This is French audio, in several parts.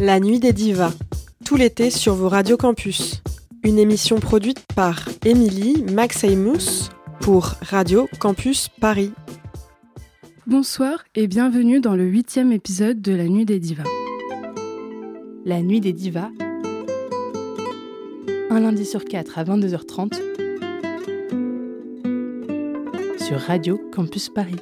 La Nuit des Divas, tout l'été sur vos radios campus. Une émission produite par Émilie Maxeymous pour Radio Campus Paris. Bonsoir et bienvenue dans le huitième épisode de La Nuit des Divas. La Nuit des Divas, un lundi sur quatre à 22h30 sur Radio Campus Paris.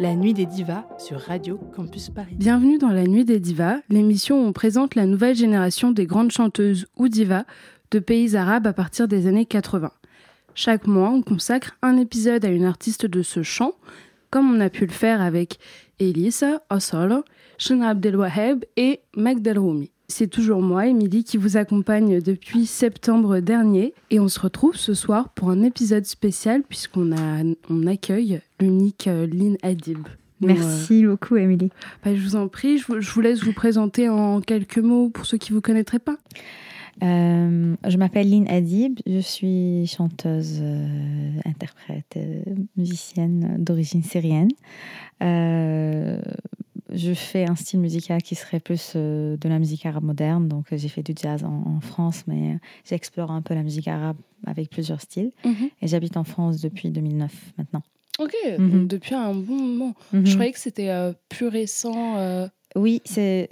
La Nuit des Divas sur Radio Campus Paris. Bienvenue dans La Nuit des Divas, l'émission où on présente la nouvelle génération des grandes chanteuses ou divas de pays arabes à partir des années 80. Chaque mois, on consacre un épisode à une artiste de ce chant, comme on a pu le faire avec Elisa, Asolo, Shana Abdelwaheb et Magdal Roumi. C'est toujours moi, Émilie, qui vous accompagne depuis septembre dernier et on se retrouve ce soir pour un épisode spécial puisqu'on on accueille l'unique euh, Lynn Adib. Donc, euh, Merci beaucoup, Émilie. bah, je vous en prie, je vous, je vous laisse vous présenter en quelques mots pour ceux qui ne vous connaîtraient pas. Euh, je m'appelle Lynn Adib, je suis chanteuse, euh, interprète, musicienne d'origine syrienne. Je fais un style musical qui serait plus euh, de la musique arabe moderne, donc euh, j'ai fait du jazz en, en France, mais euh, j'explore un peu la musique arabe avec plusieurs styles. Et j'habite en France depuis 2009 maintenant. Ok, Mhm. donc depuis un bon moment. Mhm. Je croyais que c'était euh, plus récent. euh, Oui,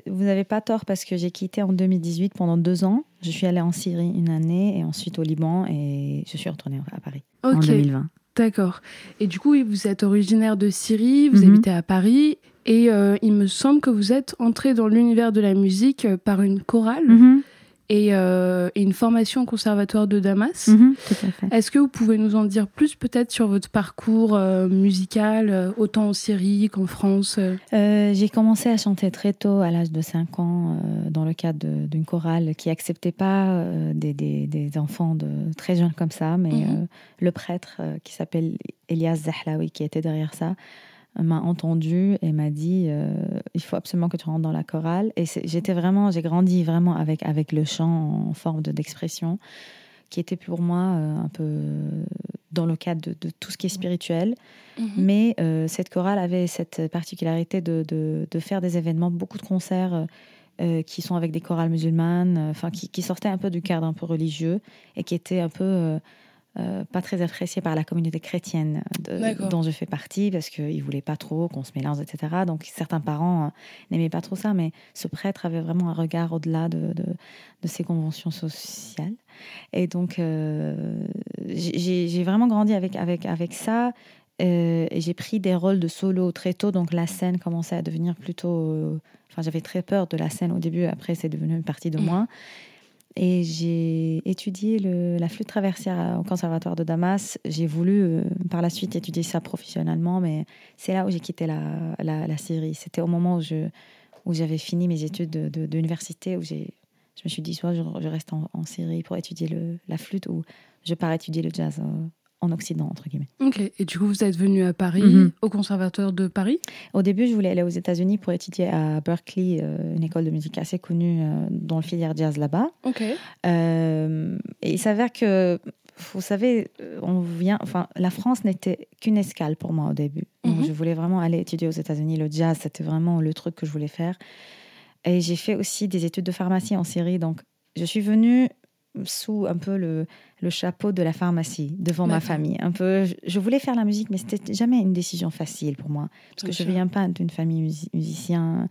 vous n'avez pas tort parce que j'ai quitté en 2018 pendant deux ans. Je suis allée en Syrie une année et ensuite au Liban et je suis retournée à Paris en Ok, 2020. d'accord. Et du coup, vous êtes originaire de Syrie, vous Mhm. habitez à Paris, et euh, il me semble que vous êtes entré dans l'univers de la musique euh, par une chorale Mhm, et, euh, et une formation au conservatoire de Damas. mhm, tout à fait. Est-ce que vous pouvez nous en dire plus peut-être sur votre parcours euh, musical, autant en Syrie qu'en France j'ai commencé à chanter très tôt, à l'âge de 5 ans, euh, dans le cadre d'une chorale qui acceptait pas euh, des, des- des enfants de, très jeunes comme ça, mais Mhm. euh, le prêtre euh, qui s'appelle Elias Zahlaoui, qui était derrière ça, m'a entendu et m'a dit euh, il faut absolument que tu rentres dans la chorale. Et j'étais vraiment, j'ai grandi vraiment avec, avec le chant en forme de- d'expression, qui était pour moi euh, un peu dans le cadre de, de tout ce qui est spirituel. Mais euh, cette chorale avait cette particularité de, de- de faire des événements, beaucoup de concerts euh, qui sont avec des chorales musulmanes, euh, enfin qui, qui sortaient un peu du cadre un peu religieux et qui étaient un peu euh, euh, pas très appréciés par la communauté chrétienne de- D'accord. dont je fais partie parce qu'ils voulaient pas trop qu'on se mélange, etc. Donc certains parents euh, n'aimaient pas trop ça, mais ce prêtre avait vraiment un regard au-delà de, de, de ces conventions sociales. Et donc euh, j'ai vraiment grandi avec, avec, avec ça. Euh, et j'ai pris des rôles de solo très tôt, donc la scène commençait à devenir plutôt. euh, Enfin, j'avais très peur de la scène au début, après, c'est devenu une partie de Mhm. moi. Et j'ai étudié la flûte traversière au Conservatoire de Damas. J'ai voulu euh, par la suite étudier ça professionnellement, mais c'est là où j'ai quitté la, Syrie. C'était au moment où j'avais fini mes études de- de- d'université, où je me suis dit soit je, reste en, Syrie pour étudier la flûte, ou je pars étudier le jazz euh, en Occident, entre guillemets. Ok, et du coup, vous êtes venu à Paris, Mhm. au conservatoire de Paris? Au début, je voulais aller aux États-Unis pour étudier à Berkeley, euh, une école de musique assez connue euh, dans le filière jazz là-bas. Ok. Euh, et il s'avère que, vous savez, on vient, enfin, la France n'était qu'une escale pour moi au début. Donc, Mhm. je voulais vraiment aller étudier aux États-Unis. Le jazz, c'était vraiment le truc que je voulais faire. Et j'ai fait aussi des études de pharmacie en Syrie. Donc, je suis venue sous un peu le, le chapeau de la pharmacie devant ma famille. Un peu, je, voulais faire la musique, mais c'était jamais une décision facile pour moi parce Bien que je viens pas d'une famille musi- musicien.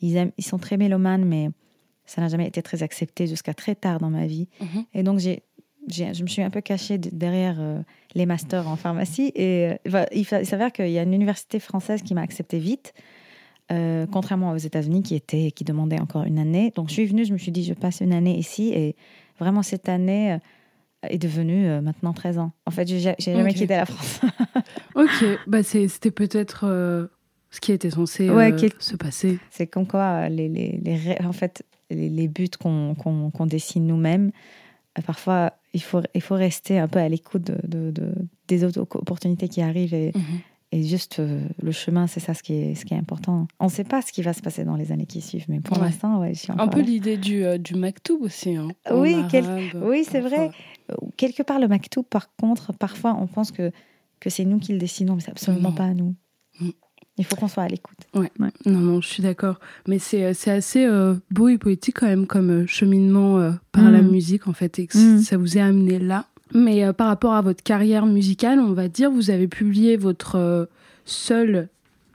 Ils, aiment- ils sont très mélomanes, mais ça n'a jamais été très accepté jusqu'à très tard dans ma vie. Mhm. Et donc, j'ai, je me suis un peu cachée de- derrière euh, les masters en pharmacie. Et euh, il, s'avère qu'il y a une université française qui m'a acceptée vite, euh, contrairement aux États-Unis qui, étaient, qui demandaient encore une année. Donc, je suis venue, je me suis dit, je passe une année ici. Et vraiment, cette année euh, est devenue euh, maintenant 13 ans. En fait, j'ai, jamais quitté la France. Ok, bah c'était peut-être euh, ce qui était censé Ouais, euh, se passer. C'est comme quoi, les, les, les en fait, les, les buts qu'on qu'on- qu'on dessine nous-mêmes, parfois, il faut, il faut rester un peu à l'écoute de, de- de- des autres opportunités qui arrivent et, Mhm. Et juste euh, le chemin, c'est ça ce qui, est, ce qui est important. On ne sait pas ce qui va se passer dans les années qui suivent, mais pour Ouais. l'instant, ouais, je suis Un peu l'idée du, euh, du maktoub aussi. hein, Oui, quel- oui, c'est vrai. Quelque part, le maktoub, par contre, parfois, on pense que, que c'est nous qui le décidons, mais c'est absolument Non. pas à nous. Mm. Il faut qu'on soit à l'écoute. Non, non, je suis d'accord. Mais c'est euh, c'est assez euh, beau et poétique quand même comme cheminement euh, par Mm. la musique, en fait, et que Mm. ça vous est amené là. Mais euh, par rapport à votre carrière musicale, on va dire, vous avez publié votre euh, seul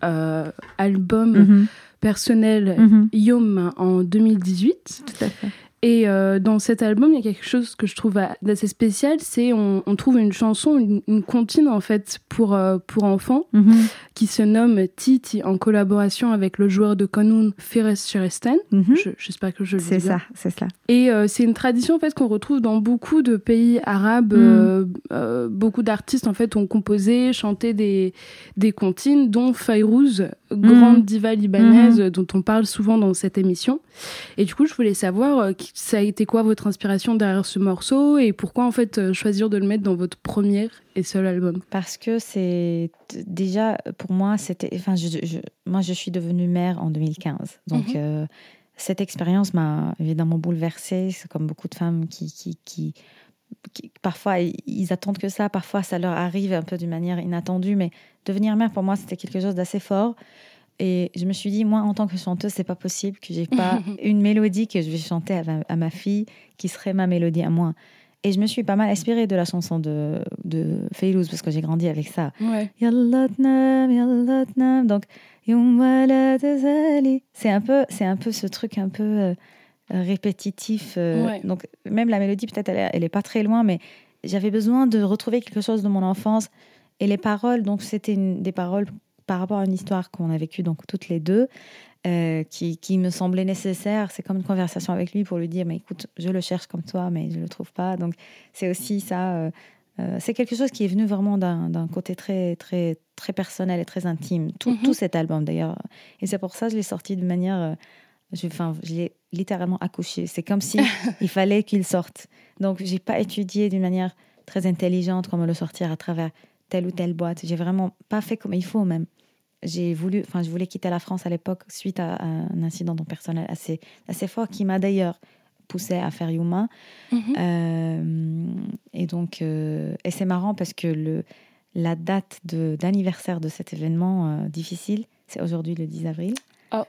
euh, album Mhm. personnel, Mhm. Yom, en 2018. Tout à fait. Et euh, dans cet album, il y a quelque chose que je trouve a- d'assez spécial, c'est on, on trouve une chanson, une, une comptine en fait pour, euh, pour enfants Mhm. qui se nomme Titi en collaboration avec le joueur de Kanoun Feres Sheresten. Mhm. Je- J'espère que je le dis C'est ça, c'est ça. Et euh, c'est une tradition en fait qu'on retrouve dans beaucoup de pays arabes. Mm. Euh, beaucoup d'artistes en fait ont composé, chanté des des comptines, dont Fayrouz, grande diva libanaise dont on parle souvent dans cette émission. Et du coup, je voulais savoir qui- ça a été quoi votre inspiration derrière ce morceau et pourquoi en fait euh, choisir de le mettre dans votre premier et seul album? Parce que c'est déjà pour moi, c'était. Enfin, je, je- moi, je suis devenue mère en 2015. Donc, Mhm. euh, cette expérience m'a évidemment bouleversée. C'est comme beaucoup de femmes qui, qui, qui, parfois, ils attendent que ça. Parfois, ça leur arrive un peu d'une manière inattendue. Mais devenir mère, pour moi, c'était quelque chose d'assez fort. Et je me suis dit, moi, en tant que chanteuse, c'est pas possible que j'ai pas une mélodie que je vais chanter à ma, à ma fille qui serait ma mélodie à moi. Et je me suis pas mal inspirée de la chanson de, de Faylouz parce que j'ai grandi avec ça. Ouais. Donc, c'est un peu, c'est un peu ce truc un peu euh, répétitif. euh, Ouais. Donc, même la mélodie, peut-être, elle, est- elle est pas très loin, mais j'avais besoin de retrouver quelque chose de mon enfance. Et les paroles, donc, c'était des paroles par rapport à une histoire qu'on a vécue, donc, toutes les deux, euh, qui, qui me semblait nécessaire. C'est comme une conversation avec lui pour lui dire, mais écoute, je le cherche comme toi, mais je le trouve pas. Donc, c'est aussi ça. euh, euh, c'est quelque chose qui est venu vraiment d'un côté très, très, très personnel et très intime. Tout, Mhm. tout cet album, d'ailleurs. Et c'est pour ça que je l'ai sorti de manière. je, enfin, je l'ai littéralement accouché. C'est comme si il fallait qu'il sorte. Donc, j'ai pas étudié d'une manière très intelligente comment le sortir à travers telle ou telle boîte. J'ai vraiment pas fait comme il faut même. J'ai voulu, enfin, je voulais quitter la France à l'époque suite à, à un incident personnel assez, assez fort qui m'a d'ailleurs poussé à faire Yuma. Mhm. Euh, et donc, euh, et c'est marrant parce que le, la date d'anniversaire de, cet événement euh, difficile, c'est aujourd'hui le 10 avril. Oh.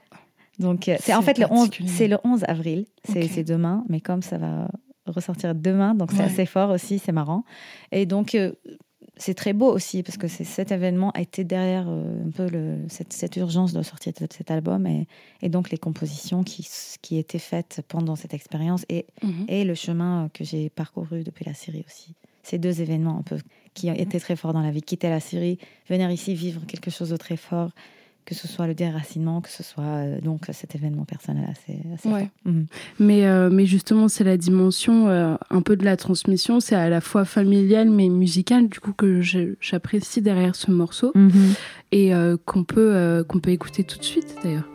Donc, c'est en fait le 11, particulier. c'est le 11 avril, c'est Ok. c'est demain, mais comme ça va ressortir demain, donc c'est Ouais. assez fort aussi, c'est marrant. Et donc, euh, c'est très beau aussi parce que cet événement a été derrière euh, un peu le, cette, cette urgence de sortir de cet album et, et donc les compositions qui, qui étaient faites pendant cette expérience et Mhm. et le chemin que j'ai parcouru depuis la Syrie aussi. Ces deux événements un peu qui étaient très forts dans la vie. Quitter la Syrie, venir ici vivre quelque chose de très fort, que ce soit le déracinement, que ce soit euh, donc cet événement personnel assez, assez Ouais. Mhm. Mais, euh, mais justement, c'est la dimension euh, un peu de la transmission. C'est à la fois familiale mais musicale, du coup, que j'apprécie derrière ce morceau et euh, qu'on peut, qu'on peut écouter tout de suite d'ailleurs.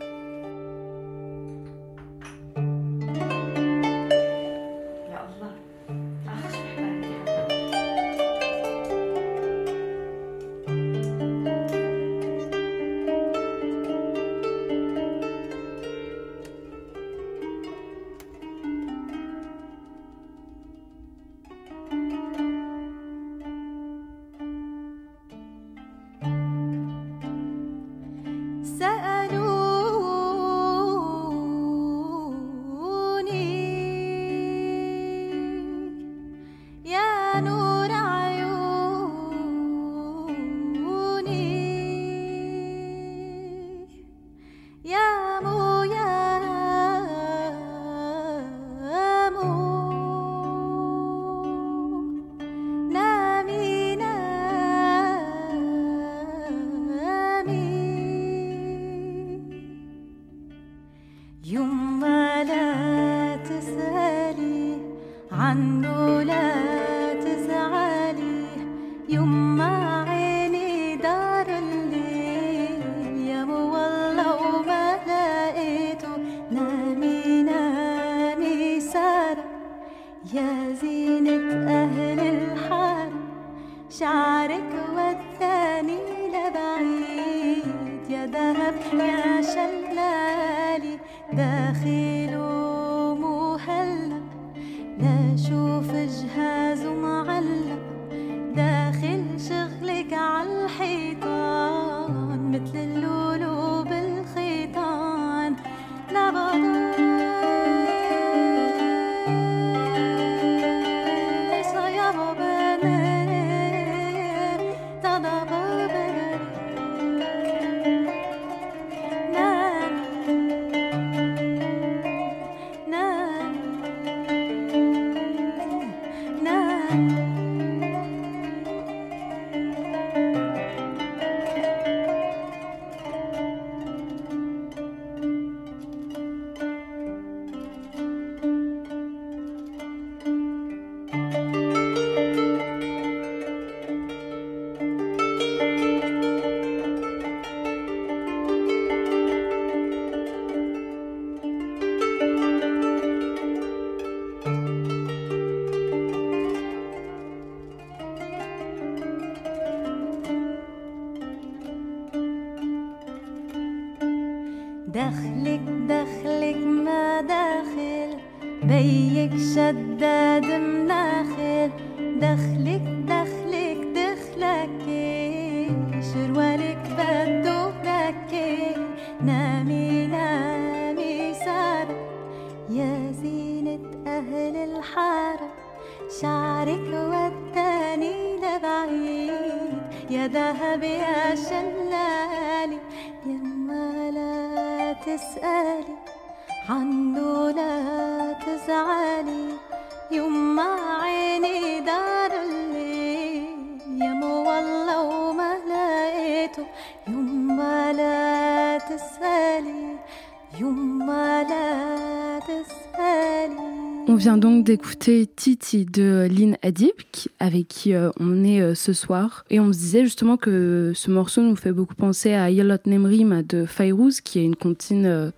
d'écouter Titi de Lynn Adib, avec qui euh, on est euh, ce soir. Et on se disait justement que ce morceau nous fait beaucoup penser à Yalot Nemrim de Fayrouz, qui est une comptine euh,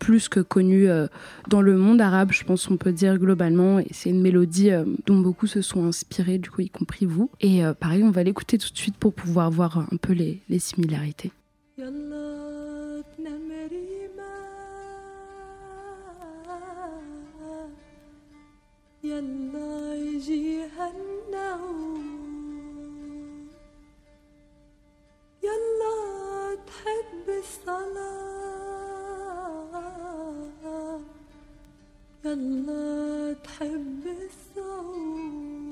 plus que connue dans le monde arabe, je pense qu'on peut dire globalement. Et c'est une mélodie dont beaucoup se sont inspirés, du coup, y compris vous. Et pareil, on va l'écouter tout de suite pour pouvoir voir un peu les, les similarités. يلا يجيها النوم يلا تحب الصلاة. يلا تحب الصوم.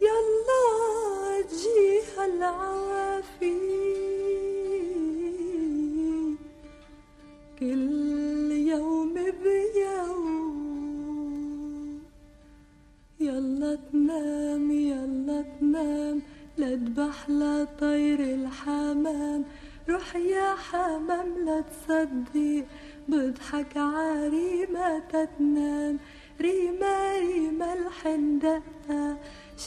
يلا تجيها العوافي كل يوم بيوم يلا تنام يلا تنام. لا تبح لا طير الحمام. روح يا حمام لا تصدق بضحك عريمة تتنام. ريمة ريمة الحندقة.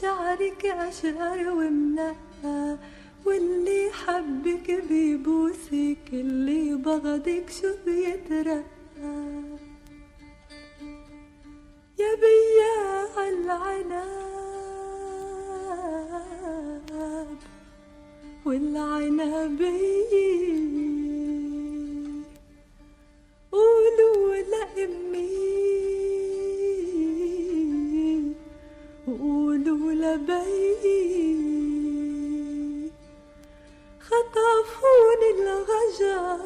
شعرك أشقر ومنقى. واللي حبك بيبوسك اللي بغضك شو بيترقى يا بياع العنب والعنبية قولوا لأمي وقولوا لبي خطفوني الغجر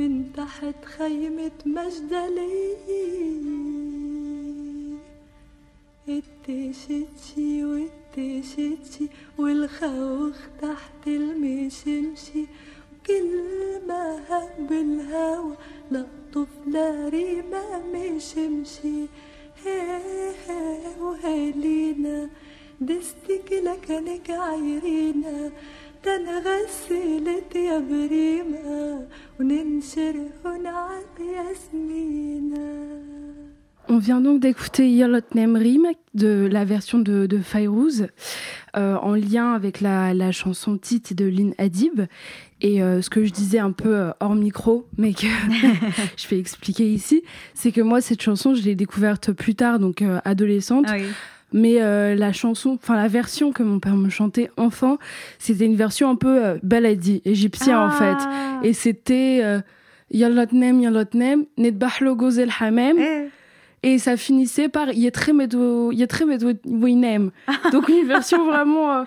من تحت خيمة مجدلي. التشتشي والتشتشي والخوخ تحت المشمشي. وكل ما هب الهوا لقطف لريمة مشمشي. هي هي وهالينا دستك لكنك عايرينا تنغسلت يا بريمة وننشرهن على ياسمينة On vient donc d'écouter Yalot Nemrim de la version de, de Fayrouz euh, en lien avec la, la chanson Titi de Lynn Adib. Et euh, ce que je disais un peu euh, hors micro, mais que je vais expliquer ici, c'est que moi, cette chanson, je l'ai découverte plus tard, donc euh, adolescente. Ah oui. mais euh, la chanson, enfin la version que mon père me chantait enfant, c'était une version un peu euh, baladi, égyptien en fait. Ah. Et c'était euh, Yallah tnem, yallah tnem, nedbah lo gozel hamem. Et ça finissait par Yetremedou Winem. Donc une version vraiment euh,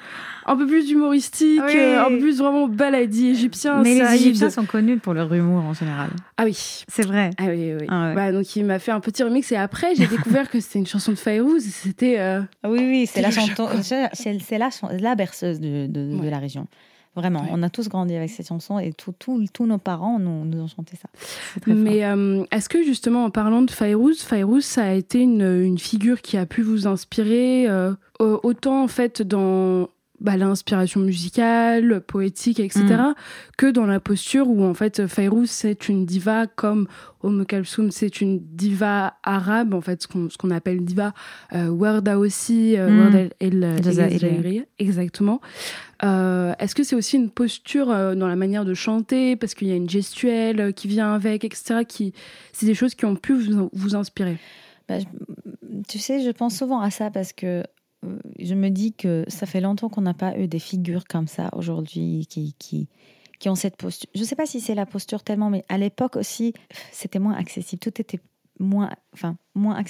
un peu plus humoristique, Oui. euh, un peu plus vraiment baladie égyptien. Mais les. Égyptiens sont connus pour leur humour en général. Ah oui. C'est vrai. Ah oui, oui. Ah ouais. Bah, donc il m'a fait un petit remix et après j'ai découvert que c'était une chanson de Fayrouz c'était euh, Oui, oui, c'est la chanson, c'est la, berceuse de, de- de Ouais. la région. Vraiment, Ouais. on a tous grandi avec cette chanson et tous nos parents nous, nous ont chanté ça. Mais euh, est-ce que justement en parlant de Fayrouz, Fayrouz ça a été une, une figure qui a pu vous inspirer euh, autant en fait dans bah, l'inspiration musicale, poétique, etc., Mm. que dans la posture où en fait Fayrouz c'est une diva comme Oum Kalsoum c'est une diva arabe en fait ce qu'on appelle diva euh, Warda aussi euh, Mm. Warda El, El, exactement. Euh, Est-ce que c'est aussi une posture euh, dans la manière de chanter? Parce qu'il y a une gestuelle euh, qui vient avec, etc. Qui c'est des choses qui ont pu vous, vous inspirer. Bah, je- tu sais, je pense souvent à ça parce que je me dis que ça fait longtemps qu'on n'a pas eu des figures comme ça aujourd'hui qui, qui, qui ont cette posture. Je ne sais pas si c'est la posture tellement, mais à l'époque aussi, c'était moins accessible. Tout était moins, enfin, moins,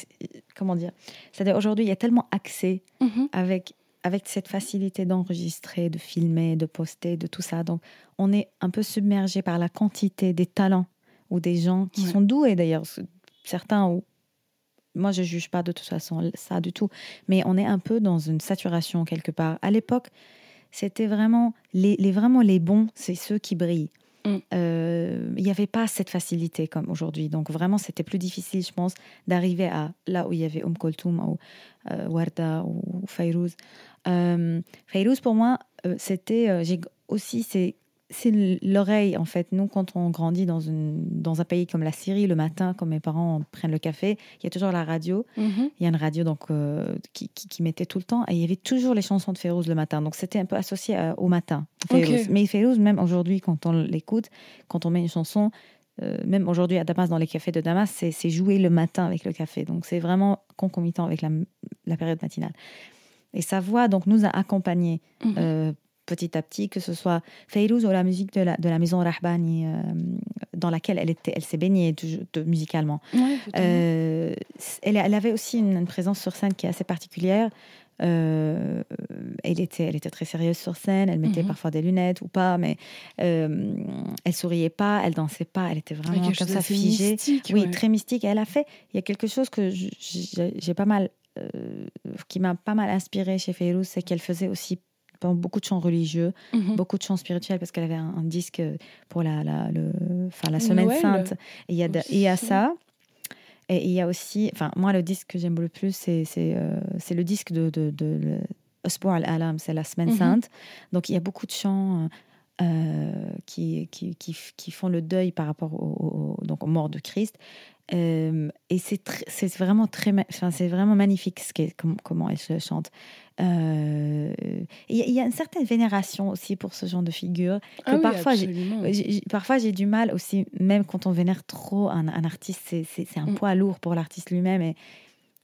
comment dire? C'est-à-dire aujourd'hui, il y a tellement accès avec, avec cette facilité d'enregistrer, de filmer, de poster, de tout ça. Donc, on est un peu submergé par la quantité des talents ou des gens qui Ouais. sont doués d'ailleurs. Certains, ou moi je juge pas de toute façon ça du tout, mais on est un peu dans une saturation quelque part. À l'époque, c'était vraiment les, les- vraiment les bons, c'est ceux qui brillent. Mm. Euh, Il n'y avait pas cette facilité comme aujourd'hui. Donc vraiment, c'était plus difficile, je pense, d'arriver à là où il y avait Kulthum ou euh, Warda ou Fayrouz. Euh, pour moi, euh, c'était euh, j'ai aussi c'est c'est l'oreille en fait. Nous, quand on grandit dans une dans un pays comme la Syrie, le matin, quand mes parents prennent le café, il y a toujours la radio. Il y a une radio donc euh, qui, qui, qui mettait tout le temps et il y avait toujours les chansons de Férouz le matin. Donc c'était un peu associé à- au matin. Mais Férouz, même aujourd'hui, quand on l'écoute, quand on met une chanson, euh, même aujourd'hui à Damas, dans les cafés de Damas, c'est c'est joué le matin avec le café. Donc c'est vraiment concomitant avec la, la période matinale. Et sa voix donc nous a accompagnés Mhm. euh, petit à petit, que ce soit Fayrouz ou la musique de la, de la maison Rahbani, euh, dans laquelle elle, était, elle s'est baignée de- musicalement. Ouais, Euh, elle, elle avait aussi une, une présence sur scène qui est assez particulière. Euh, elle, était, elle était très sérieuse sur scène, elle mettait Mhm. parfois des lunettes ou pas, mais euh, elle souriait pas, elle dansait pas, elle était vraiment comme ça figée. mystique, Oui, ouais. très mystique. Et elle a fait, il y a quelque chose que j'ai pas mal, euh, qui m'a pas mal inspiré chez Fayrouz, c'est qu'elle faisait aussi beaucoup de chants religieux, Mhm. beaucoup de chants spirituels parce qu'elle avait un, un disque pour la, la, le, enfin, la semaine Noël sainte. Et il y a, de- aussi. il y a ça. Et il y a aussi, enfin, moi, le disque que j'aime le plus, c'est c'est euh, c'est le disque de, de, de, le Asbour al-Alam, c'est la semaine Mhm. sainte. Donc, il y a beaucoup de chants euh, qui, qui, qui, qui font le deuil par rapport au, au- donc, aux morts de Christ. Euh, et c'est tr- c'est vraiment très, enfin, c'est vraiment magnifique ce qu'est- com- comment elle se chante. Euh, Il y, a- il y a une certaine vénération aussi pour ce genre de figure. Que Ah oui, parfois, j'ai- parfois, j'ai du mal aussi, même quand on vénère trop un, un artiste, c'est- c'est c'est un Mm. poids lourd pour l'artiste lui-même. Et,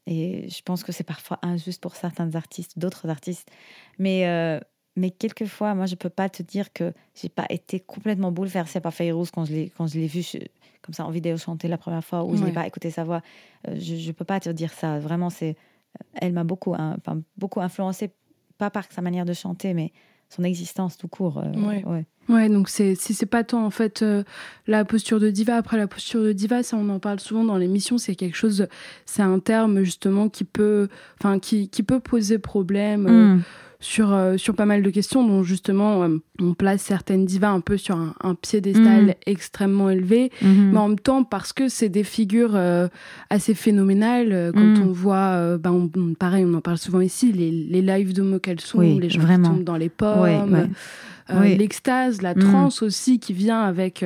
et je pense que c'est parfois injuste pour certains artistes, d'autres artistes. Mais, mais quelquefois, moi, je peux pas te dire que j'ai pas été complètement bouleversée par Fayrouz quand je l'ai quand je l'ai vu je- comme ça en vidéo chanter la première fois ou je n'ai pas écouté sa voix. Euh, je, je peux pas te dire ça. Vraiment, c'est elle m'a beaucoup, hein, beaucoup influencée, pas par sa manière de chanter, mais son existence tout court. euh, Ouais. ouais. Ouais, donc c'est si c'est pas tant en fait euh, la posture de diva après la posture de diva, ça on en parle souvent dans l'émission, c'est quelque chose, c'est un terme justement qui peut, enfin qui, qui peut poser problème euh, Mm. Sur euh, sur pas mal de questions, dont justement euh, on place certaines divas un peu sur un, un piédestal Mhm. extrêmement élevé, Mhm. mais en même temps parce que c'est des figures euh, assez phénoménales quand Mm. on voit ben, on- pareil on en parle souvent ici les, les lives de Mokalsoum Oui, les gens vraiment. qui tombent dans les pommes Ouais, ouais. Oui. l'extase la transe aussi qui vient avec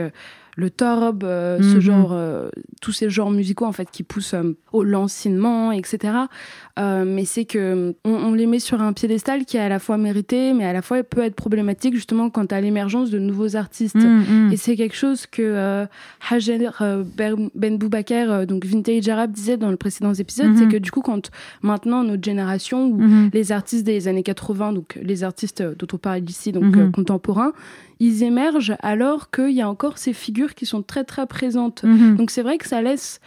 le torb euh, ce Mhm. genre euh, tous ces genres musicaux en fait qui poussent euh, au lancinement etc mais c'est que on, on les met sur un piédestal qui est à la fois mérité mais à la fois peut être problématique justement quant à l'émergence de nouveaux artistes Mm, mm. et c'est quelque chose que Hajar Ben Ben Boubaker, donc Vintage Arab, disait dans le précédent épisode, Mhm. c'est que du coup, quand maintenant notre génération, ou Mhm. les artistes des années 80, donc les artistes dont on parle ici, donc Mhm. contemporains, ils émergent alors qu'il y a encore ces figures qui sont très très présentes. Mhm. Donc c'est vrai que ça laisse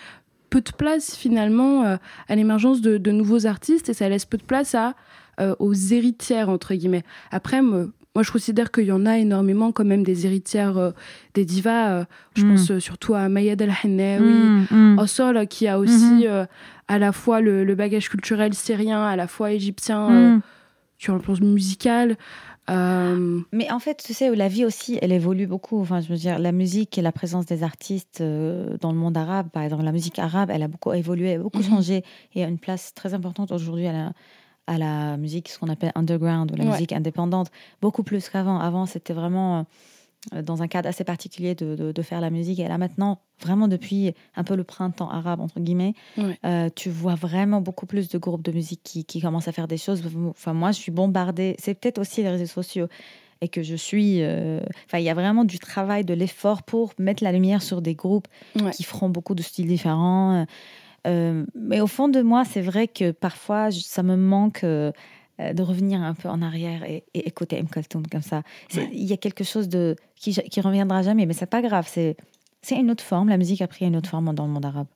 peu de place finalement euh, à l'émergence de, de nouveaux artistes et ça laisse peu de place à, euh, aux héritières entre guillemets. Après, me- moi je considère qu'il y en a énormément quand même des héritières euh, des divas. euh, je Mm. pense euh, surtout à Mayad El Hannaoui, Mm, mm. Ossol qui a aussi Mhm. euh, à la fois le, le bagage culturel syrien, à la fois égyptien Mm. sur le plan musical. Euh, Mais en fait, tu sais, la vie aussi, elle évolue beaucoup. Enfin, je veux dire, la musique et la présence des artistes euh, dans le monde arabe, par exemple, la musique arabe, elle a beaucoup évolué, beaucoup Mhm. changé. Et a une place très importante aujourd'hui à la, à la musique, ce qu'on appelle underground, ou la Ouais. musique indépendante, beaucoup plus qu'avant. Avant, c'était vraiment euh, dans un cadre assez particulier de, de- de faire la musique. Et là, maintenant, vraiment depuis un peu le printemps arabe, entre guillemets, Ouais. euh, tu vois vraiment beaucoup plus de groupes de musique qui, qui commencent à faire des choses. Enfin, moi, je suis bombardée. C'est peut-être aussi les réseaux sociaux et que je suis. euh, Enfin, il y a vraiment du travail, de l'effort pour mettre la lumière sur des groupes Ouais. qui feront beaucoup de styles différents. Euh, mais au fond de moi, c'est vrai que parfois, ça me manque euh, euh, de revenir un peu en arrière et, et écouter M. Kulthum comme ça. Ouais. Il y a quelque chose de qui, qui reviendra jamais, mais c'est pas grave. C'est c'est une autre forme. La musique a pris une autre forme dans le monde arabe,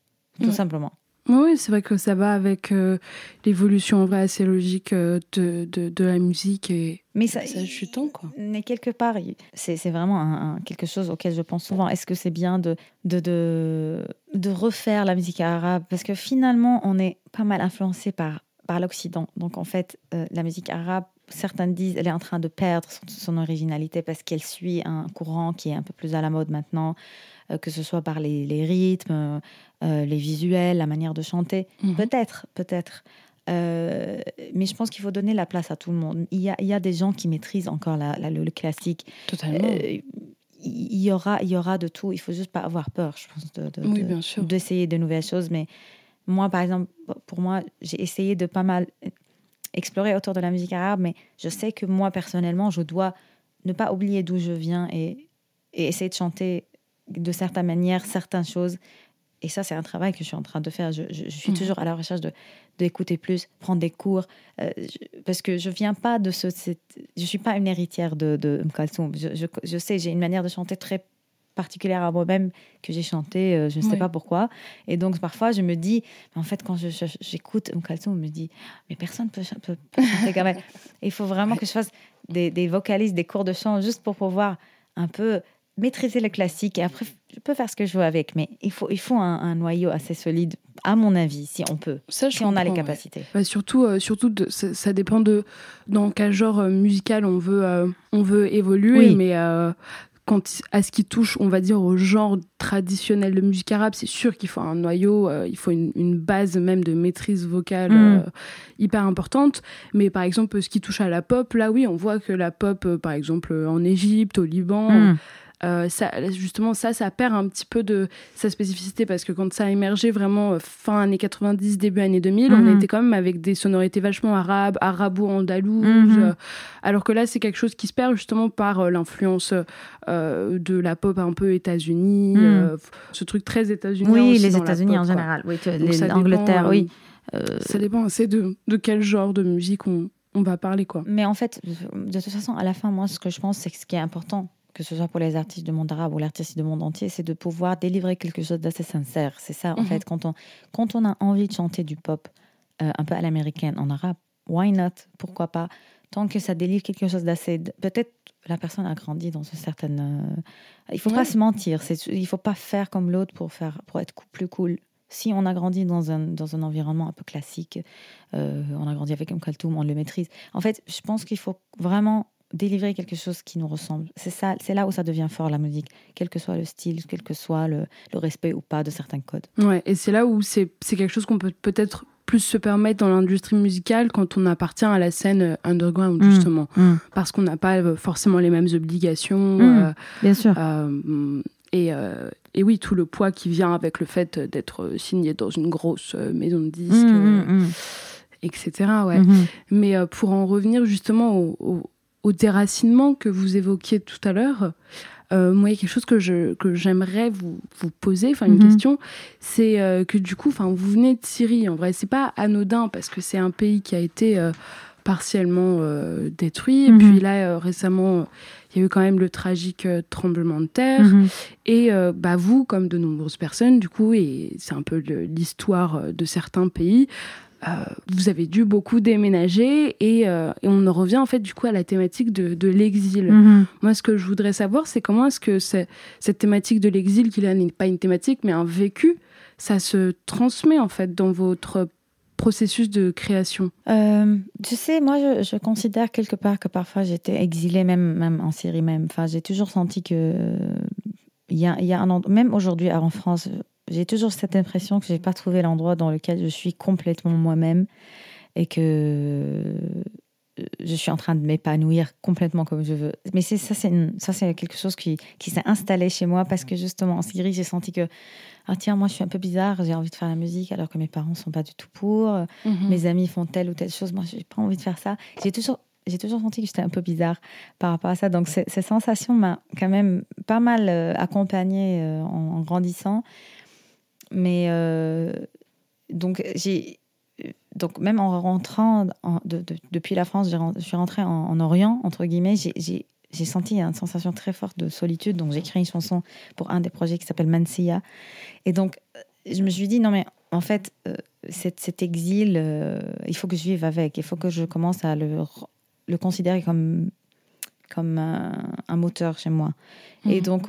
tout Ouais. simplement. Oui, c'est vrai que ça va avec euh, l'évolution en vrai assez logique euh, de, de, de la musique et Mais ça, ça chutant quoi. Mais quelque part, c'est c'est vraiment un- un- quelque chose auquel je pense souvent. Est-ce que c'est bien de, de, de, de refaire la musique arabe? Parce que finalement, on est pas mal influencé par, par l'Occident. Donc en fait, euh, la musique arabe, certains disent, elle est en train de perdre son, son originalité parce qu'elle suit un courant qui est un peu plus à la mode maintenant, euh, que ce soit par les, les rythmes, euh, les visuels, la manière de chanter. Mhm. Peut-être, peut-être. Euh, mais je pense qu'il faut donner la place à tout le monde. Il y a, il y a des gens qui maîtrisent encore la- la- le, le classique. Totalement. Euh, il y aura, il y aura de tout. Il faut juste pas avoir peur, je pense, de, de- oui, de- bien sûr. d'essayer de nouvelles choses. Mais moi, par exemple, pour moi, j'ai essayé de pas mal explorer autour de la musique arabe, mais je sais que moi, personnellement, je dois ne pas oublier d'où je viens et, et essayer de chanter de certaines manières certaines choses. Et ça, c'est un travail que je suis en train de faire. Je, je- je suis Mhm. toujours à la recherche de d'écouter plus, prendre des cours, euh, je- parce que je viens pas de ce, cette- je suis pas une héritière de, de je, je sais, j'ai une manière de chanter très particulière à moi-même que j'ai chanté, euh, je ne sais pas pourquoi. Et donc parfois, je me dis, en fait, quand j'écoute Umm Kulthum, je me dis, mais personne peut, ch- peut, peut chanter elle. Et Il faut vraiment que je fasse des, des vocalises, des cours de chant, juste pour pouvoir un peu maîtriser le classique. Et après, je peux faire ce que je veux avec, mais il faut, il faut un, un noyau assez solide, à mon avis, si on peut, Ça, si on a les ouais. capacités. Bah, surtout, euh, surtout de- ça, ça dépend de dans quel genre euh, musical on veut, euh, on veut évoluer, Oui. mais euh, quand, à ce qui touche, on va dire, au genre traditionnel de musique arabe, c'est sûr qu'il faut un noyau, euh, il faut une, une base même de maîtrise vocale Mm. euh, hyper importante. Mais par exemple, ce qui touche à la pop, là oui, on voit que la pop, euh, par exemple, en Égypte, au Liban, Mm. Euh, ça, justement, ça, ça perd un petit peu de sa spécificité parce que quand ça a émergé vraiment euh, fin années 90, début années 2000, Mhm. on était quand même avec des sonorités vachement arabes, arabo-andalouses, Mhm. euh, alors que là, c'est quelque chose qui se perd justement par euh, l'influence de la pop un peu États-Unis, Mhm. ce truc très États-Unien. Oui, les États-Unis en quoi. général. Oui, l'Angleterre, oui. Ça dépend assez de, de quel genre de musique on, on va parler, quoi. Mais en fait, de toute façon, à la fin, moi, ce que je pense, c'est que ce qui est important, que ce soit pour les artistes du monde arabe ou l'artiste du monde entier, c'est de pouvoir délivrer quelque chose d'assez sincère. C'est ça, en Mhm. fait, quand on, quand on a envie de chanter du pop euh, un peu à l'américaine en arabe, why not? Pourquoi pas? Tant que ça délivre quelque chose d'assez. Peut-être la personne a grandi dans une certaine. euh, Il faut Ouais. pas se mentir. Il faut pas faire comme l'autre pour faire pour être plus cool. Si on a grandi dans un, dans un environnement un peu classique, euh, on a grandi avec un Kaltoum, on le maîtrise. En fait, je pense qu'il faut vraiment délivrer quelque chose qui nous ressemble. C'est ça, c'est là où ça devient fort la musique, quel que soit le style, quel que soit le, le respect ou pas de certains codes. Ouais, et c'est là où c'est quelque chose qu'on peut peut-être plus se permettre dans l'industrie musicale quand on appartient à la scène euh, underground, Mm. justement. Parce qu'on n'a pas euh, forcément les mêmes obligations. Mm. euh, Bien sûr. euh, et, euh, et oui, tout le poids qui vient avec le fait d'être signé dans une grosse maison de disques, Mm, etc. Ouais. Mhm. Mais pour en revenir justement au, au- au déracinement que vous évoquiez tout à l'heure, euh, moi, il y a quelque chose que je que j'aimerais vous, vous poser, enfin une Mhm. question, c'est euh, que du coup, enfin, vous venez de Syrie. En vrai, c'est pas anodin parce que c'est un pays qui a été euh, partiellement détruits. Et Mhm. puis là, récemment, il y a eu quand même le tragique tremblement de terre. Mhm. Et bah, vous, comme de nombreuses personnes, du coup, et c'est un peu l'histoire de certains pays, euh, vous avez dû beaucoup déménager et, euh, et on en revient en fait du coup à la thématique de, de l'exil. Mhm. Moi, ce que je voudrais savoir, c'est comment est-ce que cette thématique de l'exil, qui là n'est pas une thématique, mais un vécu, ça se transmet en fait dans votre processus de création? Euh, tu sais, moi, je, je considère quelque part que parfois j'étais exilée, même, même en Syrie même. Enfin, j'ai toujours senti que euh, il y a, il y a un même aujourd'hui en France, j'ai toujours cette impression que j'ai pas trouvé l'endroit dans lequel je suis complètement moi-même et que euh, je suis en train de m'épanouir complètement comme je veux. Mais c'est ça, c'est une- ça, c'est quelque chose qui, qui s'est installé chez moi parce que justement en Syrie, j'ai senti que ah tiens, moi, je suis un peu bizarre, j'ai envie de faire la musique alors que mes parents sont pas du tout pour mes amis font telle ou telle chose, moi j'ai pas envie de faire ça. J'ai toujours, j'ai toujours senti que j'étais un peu bizarre par rapport à ça. Donc ces, sensations m'ont quand même pas mal euh, accompagnée euh, en, en grandissant. Mais euh, donc j'ai donc même en rentrant en- de- de- depuis la France, je suis rentrée en, en Orient entre guillemets. J'ai, senti une sensation très forte de solitude. Donc j'ai écrit une chanson pour un des projets qui s'appelle Mansia. Et donc je me suis dit non mais en fait euh, cet, cet exil, euh, il faut que je vive avec. Il faut que je commence à le, le considérer comme, comme un, un moteur chez moi. Et Mhm. donc,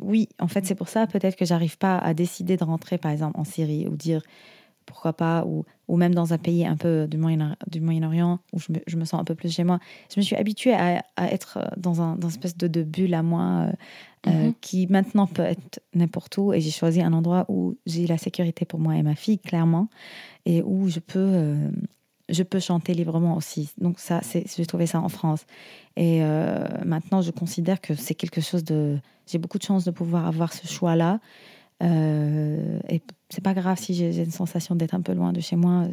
oui, en fait, c'est pour ça peut-être que j'arrive pas à décider de rentrer, par exemple, en Syrie ou dire pourquoi pas, ou, ou même dans un pays un peu du Moyen- du Moyen-Orient où je me, je me sens un peu plus chez moi. Je me suis habituée à, à être dans un dans une espèce de, de bulle à moi euh, euh, Mhm. qui maintenant peut être n'importe où. Et j'ai choisi un endroit où j'ai la sécurité pour moi et ma fille, clairement, et où je peux, euh, je peux chanter librement aussi. Donc ça, c'est, j'ai trouvé ça en France. Et euh, maintenant, je considère que c'est quelque chose de... J'ai beaucoup de chance de pouvoir avoir ce choix-là. Euh, et c'est pas grave si j'ai, j'ai une sensation d'être un peu loin de chez moi.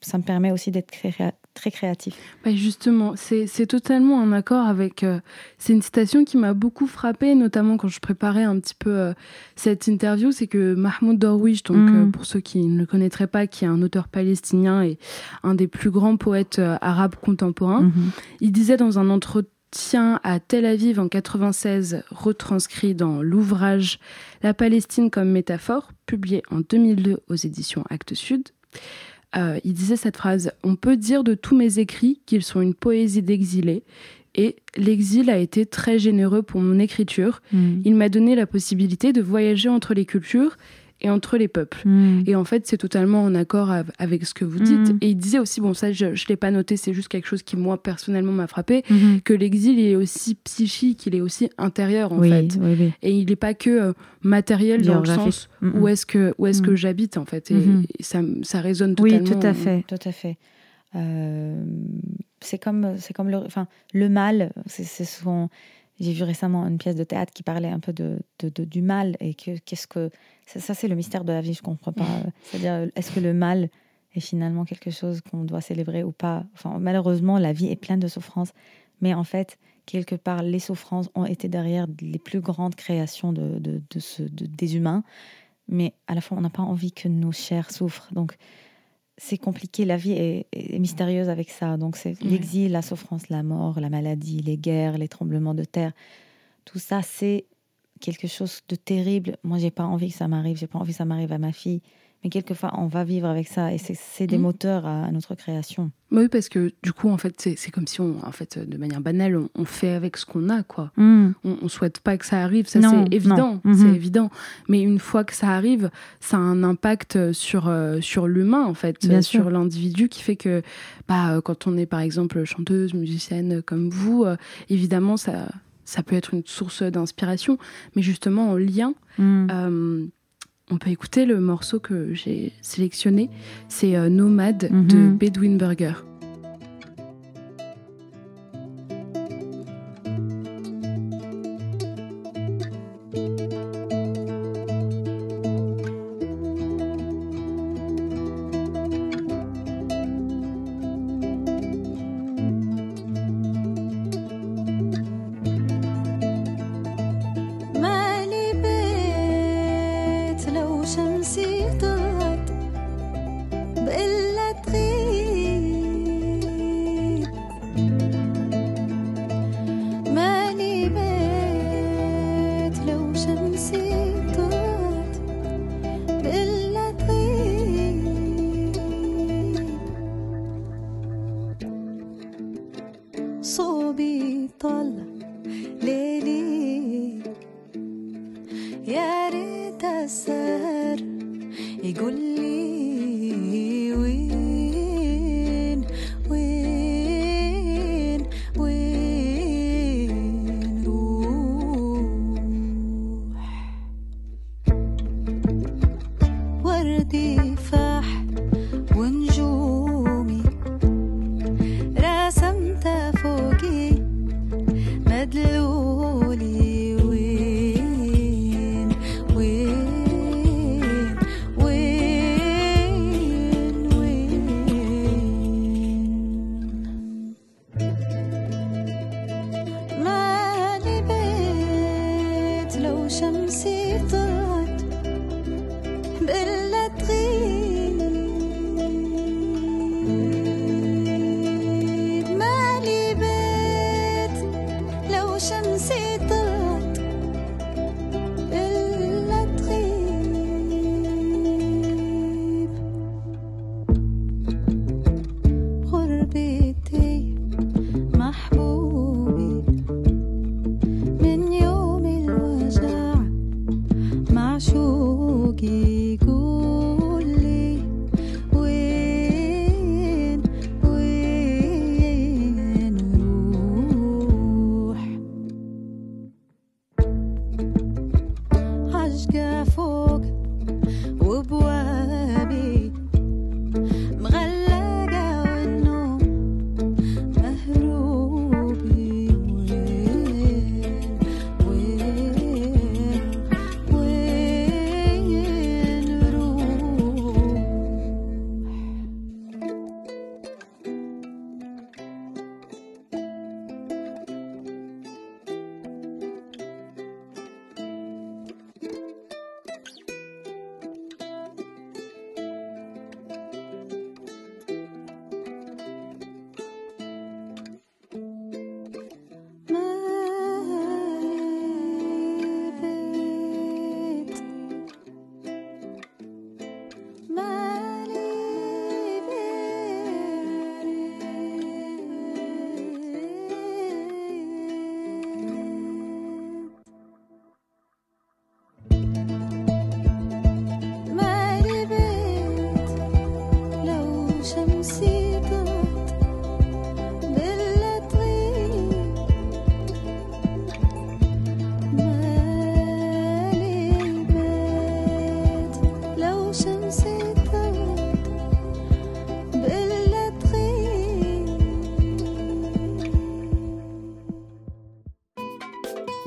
Ça me permet aussi d'être créa- très créatif. Bah, justement, c'est totalement en accord avec. euh, c'est une citation qui m'a beaucoup frappée, notamment quand je préparais un petit peu euh, cette interview. C'est que Mahmoud Darwish, donc Mm. euh, pour ceux qui ne le connaîtraient pas, qui est un auteur palestinien et un des plus grands poètes arabes contemporains, Mhm. il disait dans un entretien à Tel Aviv en 96, retranscrit dans l'ouvrage La Palestine comme métaphore, publié en 2002 aux éditions Actes Sud. Euh, il disait cette phrase On peut dire de tous mes écrits qu'ils sont une poésie d'exilé, et l'exil a été très généreux pour mon écriture. Mhm. Il m'a donné la possibilité de voyager entre les cultures et entre les peuples. Mhm. Et en fait, c'est totalement en accord av- avec ce que vous dites. Mhm. Et il disait aussi, bon, ça, je ne l'ai pas noté, c'est juste quelque chose qui, moi, personnellement, m'a frappé, Mhm. que l'exil il est aussi psychique, il est aussi intérieur, en oui, fait. oui, oui. Et il n'est pas que euh, matériel dans le sens où est-ce que, où est-ce que j'habite, en fait. Et, et ça, ça résonne Oui, totalement. tout à fait, tout à fait. Euh, c'est comme, c'est comme le, enfin, le mal. C'est, c'est souvent. J'ai vu récemment une pièce de théâtre qui parlait un peu de, de- de- du mal et que qu'est-ce que ça, ça, c'est le mystère de la vie. Je comprends pas. C'est-à-dire, est-ce que le mal est finalement quelque chose qu'on doit célébrer ou pas? Enfin, malheureusement, la vie est pleine de souffrances, mais en fait, quelque part, les souffrances ont été derrière les plus grandes créations de, de, de ce- de- des humains. Mais à la fois, on n'a pas envie que nos chairs souffrent. Donc, c'est compliqué. La vie est, est mystérieuse avec ça. Donc, c'est Ouais. l'exil, la souffrance, la mort, la maladie, les guerres, les tremblements de terre. Tout ça, c'est quelque chose de terrible. Moi, j'ai pas envie que ça m'arrive. J'ai pas envie que ça m'arrive à ma fille. Mais quelquefois, on va vivre avec ça. Et c'est- des Mhm. moteurs à, à notre création. Oui, parce que du coup, en fait, c'est comme si on, en fait, de manière banale, on, on fait avec ce qu'on a, quoi. On, on souhaite pas que ça arrive, ça c'est évident, non. c'est évident. Mais une fois que ça arrive, ça a un impact sur euh, sur l'humain en fait, Bien euh, sur l'individu qui fait que, bah, euh, quand on est par exemple chanteuse, musicienne comme vous, euh, évidemment ça ça peut être une source d'inspiration, mais justement en lien. euh, on peut écouter le morceau que j'ai sélectionné, c'est euh, Nomade de Mhm. Bedouin Burger.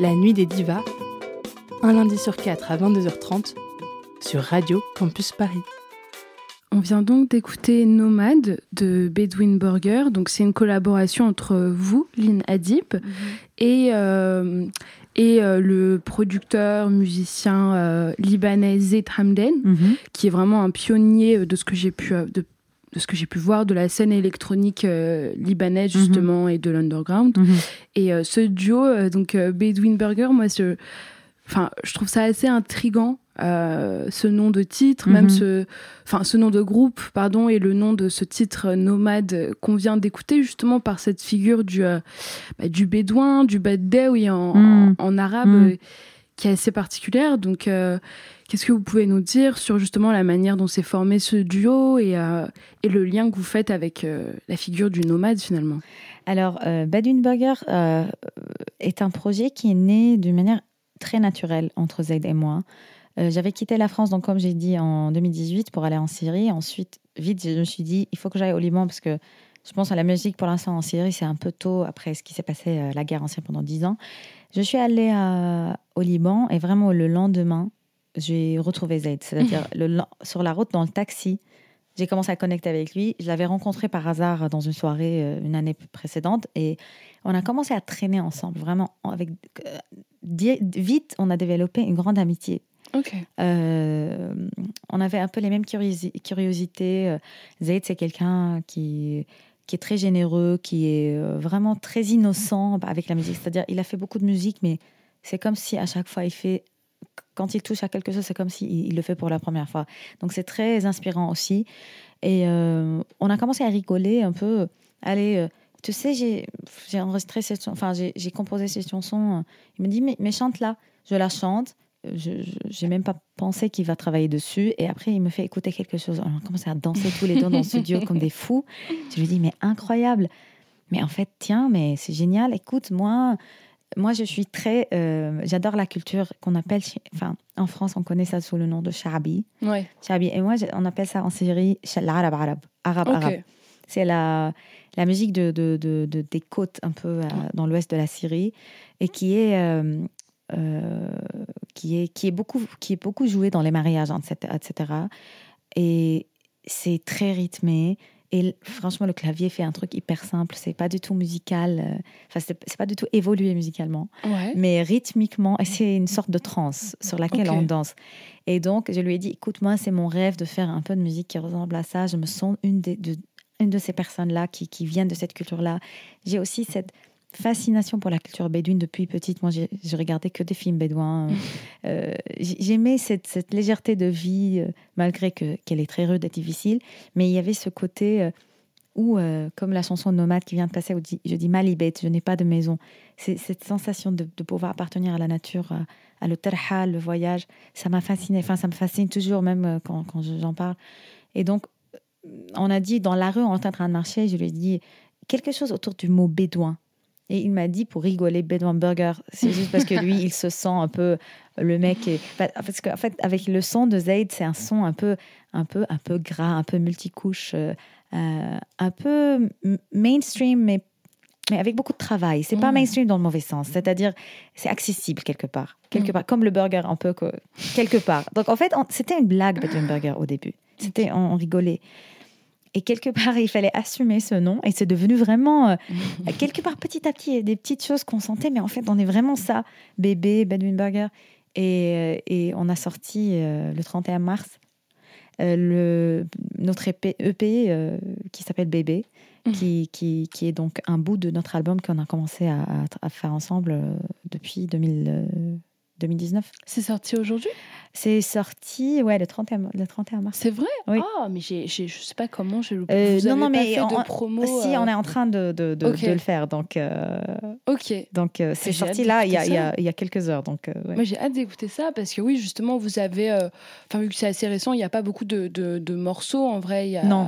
La nuit des divas, un lundi sur quatre à 22h30 sur Radio Campus Paris. On vient donc d'écouter Nomade de Bedouin Burger. Donc c'est une collaboration entre vous, Lynn Adib, et, euh, et euh, le producteur, musicien euh, libanais Zaid Hamden, qui est vraiment un pionnier de ce que j'ai pu, de, de ce que j'ai pu voir de la scène électronique euh, libanaise justement et de l'underground. Et euh, ce duo, euh, donc Bedouin Burger, moi, je, enfin, je trouve ça assez intrigant. ce nom de titre, Mhm. même ce, enfin, ce nom de groupe, pardon, et le nom de ce titre nomade qu'on vient d'écouter, justement par cette figure du, bah, du bédouin, du en, Mhm. en, en arabe, Mhm. qui est assez particulière. Donc, qu'est-ce que vous pouvez nous dire sur justement la manière dont s'est formé ce duo et, euh, le lien que vous faites avec euh, la figure du nomade finalement? Alors, euh, Badun Burger euh, est un projet qui est né d'une manière très naturelle entre Zaid et moi. J'avais quitté la France, donc comme j'ai dit, en 2018 pour aller en Syrie. Ensuite, vite, je me suis dit, il faut que j'aille au Liban parce que je pense à la musique pour l'instant en Syrie, c'est un peu tôt après ce qui s'est passé, la guerre en Syrie pendant dix ans. Je suis allée au Liban et vraiment le lendemain, j'ai retrouvé Zaid. C'est-à-dire sur la route, dans le taxi, j'ai commencé à connecter avec lui. Je l'avais rencontré par hasard dans une soirée euh, une année précédente et on a commencé à traîner ensemble. Vraiment, avec euh, vite, on a développé une grande amitié. Ok. Euh, on avait un peu les mêmes curiosi- curiosités. Zaid, c'est quelqu'un qui, qui est très généreux, qui est vraiment très innocent avec la musique. C'est-à-dire, il a fait beaucoup de musique, mais c'est comme si à chaque fois il fait quand il touche à quelque chose, c'est comme s'il il le fait pour la première fois. Donc c'est très inspirant aussi. Et euh, on a commencé à rigoler un peu. Allez, euh, tu sais, j'ai enregistré cette enfin j'ai composé cette chanson. Il me dit, mais, mais chante là. Je la chante. Je n'ai même pas pensé qu'il va travailler dessus. Et après, il me fait écouter quelque chose. On a commencé à danser tous les deux dans le studio comme des fous. Je lui dis, mais incroyable. Mais en fait, tiens, mais c'est génial. Écoute, moi, moi, je suis très. euh, J'adore la culture qu'on appelle. Enfin, en France, on connaît ça sous le nom de Shabi. Ouais. Shabi. Et moi, on appelle ça en Syrie l'arabe arabe. Arabe, Ok. arabe. C'est la, la musique de, de, de- de- des côtes un peu euh, dans l'ouest de la Syrie et qui est, euh, euh, qui est, qui est, beaucoup, qui est beaucoup jouée dans les mariages, etc. etc. Et c'est très rythmé. Et franchement, le clavier fait un truc hyper simple. C'est pas du tout musical. euh, Enfin, c'est pas du tout évolué musicalement Ouais. mais rythmiquement, c'est une sorte de trance sur laquelle on danse. Et donc, je lui ai dit, écoute, moi, c'est mon rêve de faire un peu de musique qui ressemble à ça. Je me sens une, des- de, une de ces personnes-là qui, qui viennent de cette culture-là. J'ai aussi cette fascination pour la culture bédouine depuis petite. Moi, je regardais que des films bédouins. Euh, J'aimais cette, cette légèreté de vie, euh, malgré que- qu'elle est très rude et difficile. Mais il y avait ce côté euh, où, euh, comme la chanson Nomade qui vient de passer, où je dis Malibet, je n'ai pas de maison. C'est cette sensation de, de pouvoir appartenir à la nature, à, le tarhal, le voyage, ça m'a fasciné. Enfin, ça me fascine toujours, même quand, quand je- j'en parle. Et donc, on a dit, dans la rue, on était en train de marcher, je lui ai dit quelque chose autour du mot bédouin. Et il m'a dit, pour rigoler, bédouin burger. C'est juste parce que lui, il se sent un peu le mec. Est... Parce qu'en fait, avec le son de Zayd, c'est un son un peu, un peu, un peu gras, un peu multicouche, euh, euh, un peu mainstream, mais mais avec beaucoup de travail. C'est pas Mm. mainstream dans le mauvais sens. C'est-à-dire, c'est accessible quelque part. Quelque Mm. part, comme le burger, un peu que, quelque part. Donc en fait, on- c'était une blague, Bedouin Burger, au début. C'était, on, on rigolait. Et quelque part, il fallait assumer ce nom. Et c'est devenu vraiment, euh, quelque part, petit à petit, des petites choses qu'on sentait. Mais en fait, on est vraiment ça. Bébé, Burger. Et, euh, et on a sorti euh, le 31 mars euh, le, notre EP, EP, euh, qui s'appelle Bébé, Mhm. qui, qui, qui est donc un bout de notre album qu'on a commencé à, à- à faire ensemble depuis 2000, euh, 2019. C'est sorti aujourd'hui? C'est sorti ouais, le, 31, le 31 mars. C'est vrai? Oui. Ah, mais j'ai, j'ai- je sais pas comment j'ai loupé. Euh, Vous non, avez non, pas mais fait on- de promo. si, euh, on est en train de, de, de, Ok. de le faire. Donc, euh, Ok. donc euh, c'est sorti là il y, a, il, y a, il y a quelques heures. Donc, ouais. Moi, j'ai hâte d'écouter ça parce que oui, justement, vous avez. Enfin, vu que c'est assez récent, il n'y a pas beaucoup de, de, de morceaux en vrai. il Y a... Non.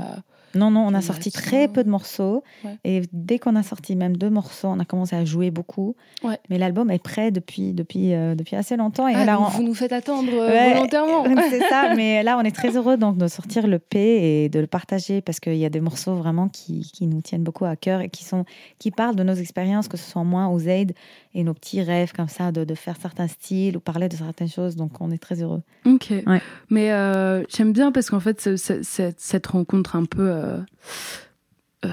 Non, non, on a sorti très peu de morceaux. Ouais. Et dès qu'on a sorti même deux morceaux, on a commencé à jouer beaucoup. Ouais. Mais l'album est prêt depuis, depuis, euh, depuis assez longtemps. Et Ah, là, on- vous nous faites attendre euh, Ouais, volontairement. c'est ça. Mais là, on est très heureux donc, de sortir le P et de le partager parce qu'il y a des morceaux vraiment qui, qui nous tiennent beaucoup à cœur et qui, sont, qui parlent de nos expériences, que ce soit moi ou Zaid, et nos petits rêves comme ça de, de faire certains styles ou parler de certaines choses. Donc, on est très heureux. Ok. Ouais. Mais euh, j'aime bien parce qu'en fait, ce- cette, cette rencontre un peu euh, euh,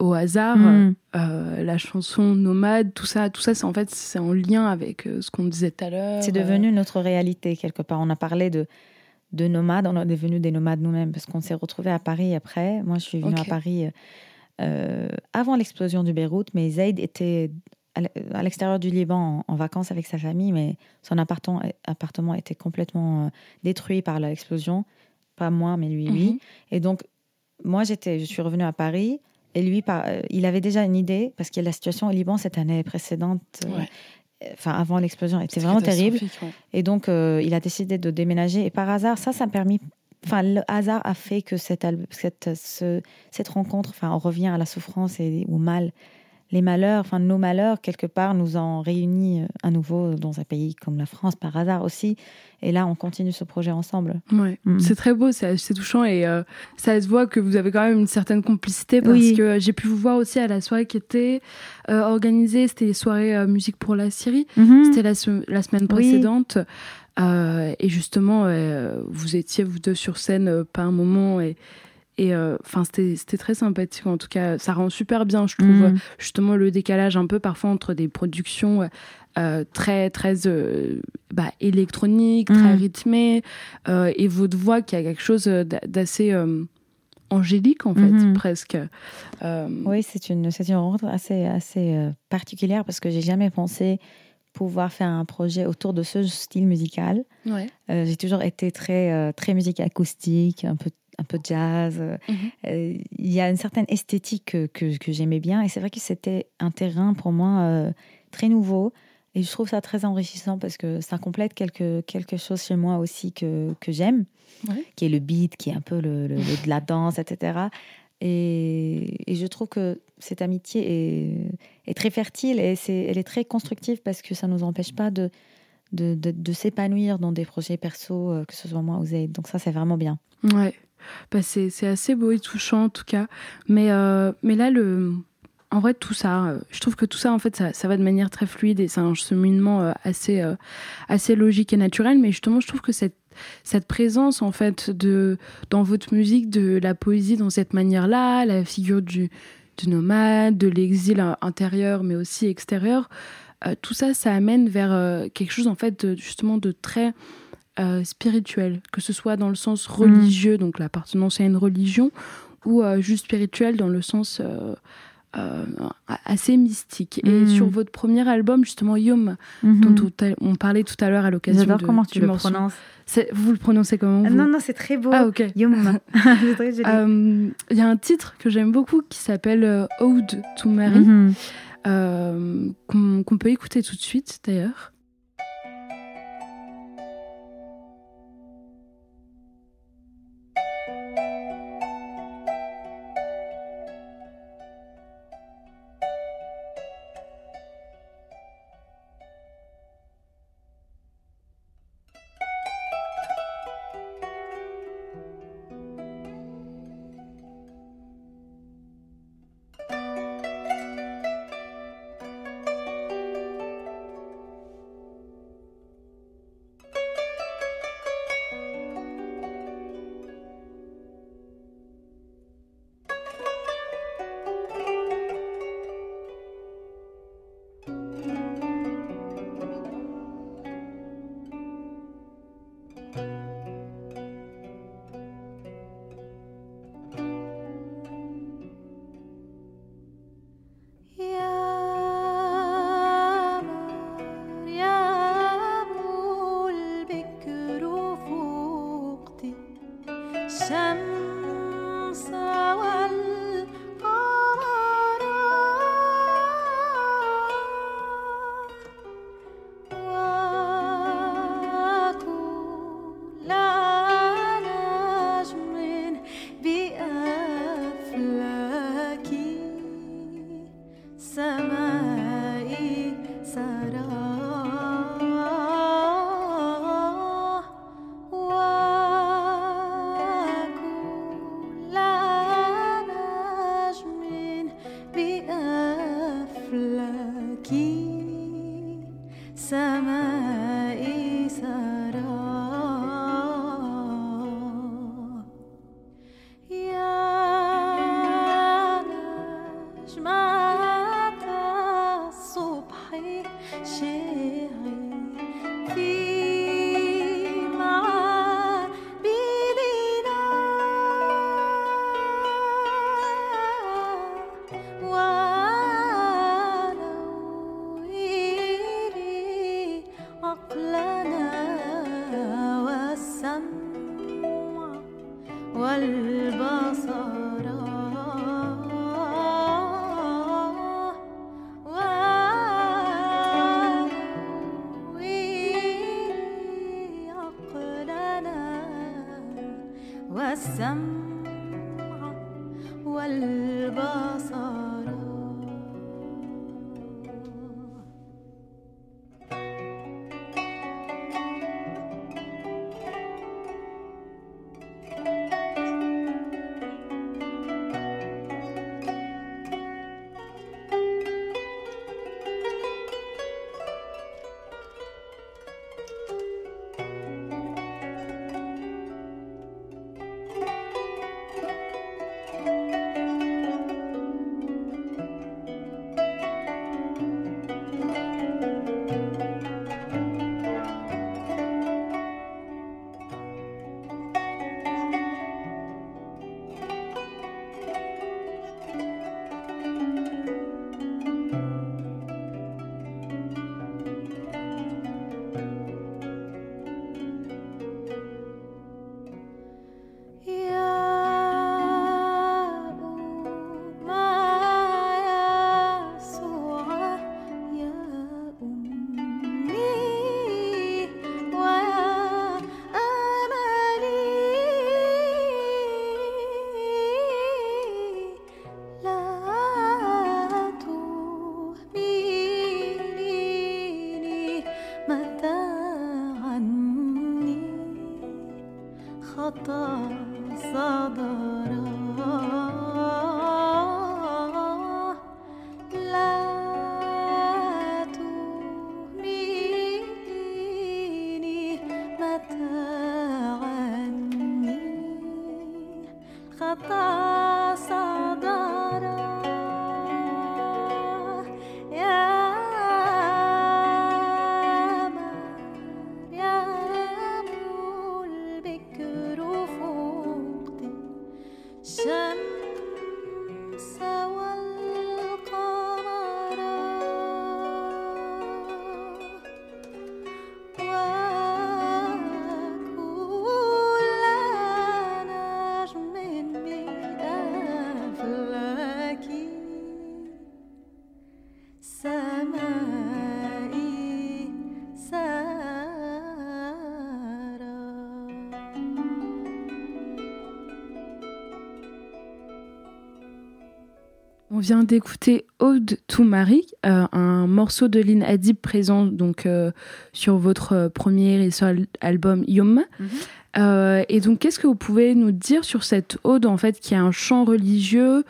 au hasard, Mm. la chanson Nomade, tout ça, tout ça, c'est en fait c'est en lien avec ce qu'on disait tout à l'heure. C'est devenu notre réalité quelque part. On a parlé de, de nomades, on est devenus des nomades nous-mêmes parce qu'on s'est retrouvés à Paris après. Moi, je suis venue à Paris euh, avant l'explosion du Beyrouth, mais Zaid était à l'extérieur du Liban en, vacances avec sa famille, mais son appartement, appartement était complètement euh, détruit par l'explosion. Pas moi, mais lui, oui. Mhm. Et donc, moi, j'étais, je suis revenue à Paris. Et lui, euh, il avait déjà une idée, parce que la situation au Liban cette année précédente, euh, Ouais. enfin avant l'explosion, était vraiment terrible. ouais. Et donc, euh, il a décidé de déménager. Et par hasard, ça, ça a permis. Enfin, le hasard a fait que cette, al- cette, ce- cette rencontre, enfin, on revient à la souffrance et au mal. Les malheurs, enfin, nos malheurs, quelque part, nous ont réunis euh, à nouveau dans un pays comme la France, par hasard aussi. Et là, on continue ce projet ensemble. Ouais. Mhm. C'est très beau, c'est c'est touchant et euh, ça se voit que vous avez quand même une certaine complicité parce Oui. que euh, j'ai pu vous voir aussi à la soirée qui était euh, organisée, c'était les soirées euh, musique pour la Syrie, c'était la, se- la semaine Mhm. Oui. précédente Euh, et justement euh, vous étiez vous deux sur scène euh, pas un moment et et euh, enfin c'était c'était très sympathique en tout cas ça rend super bien je trouve Mhm. justement le décalage un peu parfois entre des productions euh, très très euh, bah, électroniques, très Mhm. rythmées, euh, et votre voix qui a quelque chose d'a- d'assez euh, angélique en fait Mhm. presque. Euh, Oui, c'est une, une rencontre assez, assez euh, particulière parce que j'ai jamais pensé pouvoir faire un projet autour de ce style musical. Ouais. Euh, j'ai toujours été très, euh, très musique acoustique, un peu, un peu jazz. Euh, Mhm. euh, Il y a une certaine esthétique que, que, j'aimais bien. Et c'est vrai que c'était un terrain pour moi euh, très nouveau. Et je trouve ça très enrichissant parce que ça complète quelque, quelque chose chez moi aussi que, que j'aime, Ouais. qui est le beat, qui est un peu le, le- le- de la danse, etc. Et, et je trouve que cette amitié est, est très fertile et c'est, elle est très constructive parce que ça ne nous empêche pas de, de, de, de s'épanouir dans des projets perso, que ce soit moi ou Zaid. Donc ça, c'est vraiment bien. Ouais, bah c'est assez beau et touchant en tout cas. Mais, euh, là, le... en vrai, tout ça, euh, je trouve que tout ça, en fait, ça, va de manière très fluide et c'est un cheminement euh, assez, logique et naturel. Mais justement, je trouve que cette, présence, en fait, de, dans votre musique, de la poésie dans cette manière-là, la figure du, nomade, de l'exil intérieur, mais aussi extérieur, tout ça, ça amène vers quelque chose, en fait, justement, de très euh, spirituel, que ce soit dans le sens religieux, donc l'appartenance à une religion, ou euh, juste spirituel dans le sens euh, euh, assez mystique. Et Mm. sur votre premier album, justement, Yom, dont on, parlait tout à l'heure à l'occasion J'adore comment tu le morceau. prononces. Vous le prononcez comment vous Non, non, c'est très beau. Ah, ok. Euh, Il y a un titre que j'aime beaucoup qui s'appelle Ode to Mary, Mhm. qu'on qu'on peut écouter tout de suite d'ailleurs. Vient d'écouter Ode to Marie, euh, un morceau de Lynn Adib présent donc euh, sur votre euh, premier et seul album Yom. Mhm. Euh, et donc, qu'est-ce que vous pouvez nous dire sur cette ode en fait, qui est un chant religieux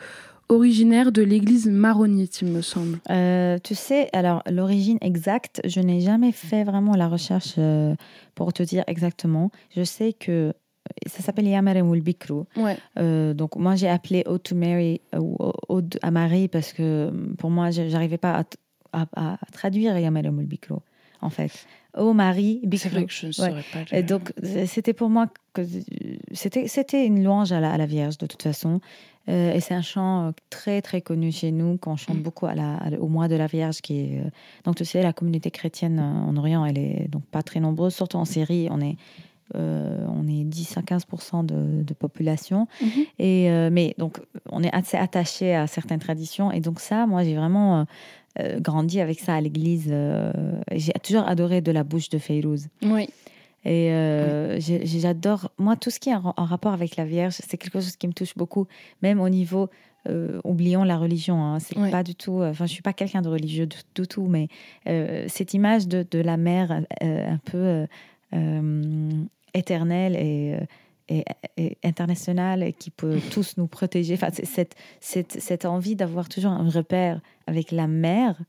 originaire de l'église maronite, il me semble? Euh, tu sais, alors l'origine exacte, je n'ai jamais fait vraiment la recherche euh, pour te dire exactement. Je sais que ça s'appelle Yamarem ou Bikru. Ouais. Euh, donc moi j'ai appelé Ode to Mary ou À Marie parce que pour moi je- j'arrivais pas à, à- à traduire en fait. Oh Marie, C'est Bikru. vrai que je ne Ouais. saurais pas. Et donc, c'était pour moi que c'était c'était une louange à la, à la Vierge de toute façon. Euh, et c'est un chant euh, très très connu chez nous qu'on chante Mm. beaucoup à la, à- au mois de la Vierge qui est euh, donc tu sais la communauté chrétienne en Orient elle est donc pas très nombreuse surtout en Syrie on est euh, on est 10 à 15 de, de population. Mhm. et euh, mais donc on est assez attaché à certaines traditions. Et donc ça moi j'ai vraiment euh, grandi avec ça à l'église. J'ai toujours adoré de la bouche de Feyrouz. Oui. et euh, j'adore, moi, tout ce qui est en, en rapport avec la Vierge, c'est quelque chose qui me touche beaucoup, même au niveau, euh, oublions la religion, hein, c'est pas du tout, enfin, je suis pas quelqu'un de religieux du, du tout, mais euh, cette image de, de la mère un peu éternelle et, euh, et, et internationale et qui peut tous nous protéger, enfin, cette, cette, cette envie d'avoir toujours un repère avec la mère.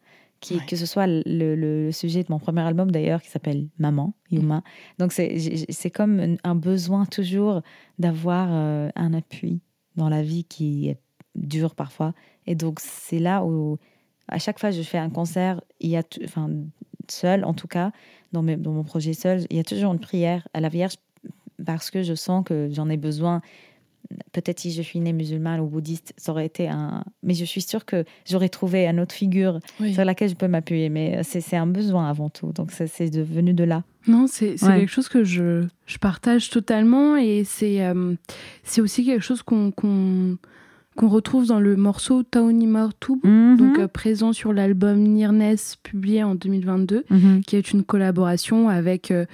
Qui, Ouais. Que ce soit le, le- le sujet de mon premier album d'ailleurs, qui s'appelle Maman, Yuma, donc c'est comme un- besoin toujours d'avoir euh, un appui dans la vie qui est dur parfois. Et donc c'est là où à chaque fois que je fais un concert, il y a enfin seul en tout cas dans, mes- dans mon projet seul, il y a toujours une prière à la Vierge parce que je sens que j'en ai besoin. Peut-être si je suis née musulmane ou bouddhiste, ça aurait été un. Mais je suis sûre que j'aurais trouvé une autre figure Oui. sur laquelle je peux m'appuyer. Mais c'est un besoin avant tout. Donc c'est- devenu de là. Non, c'est Ouais. quelque chose que je, je partage totalement et c'est euh, c'est aussi quelque chose qu'on qu'on qu'on retrouve dans le morceau Taoni Martoub, Mhm. donc euh, présent sur l'album Nirnes publié en 2022, Mhm. qui est une collaboration avec euh,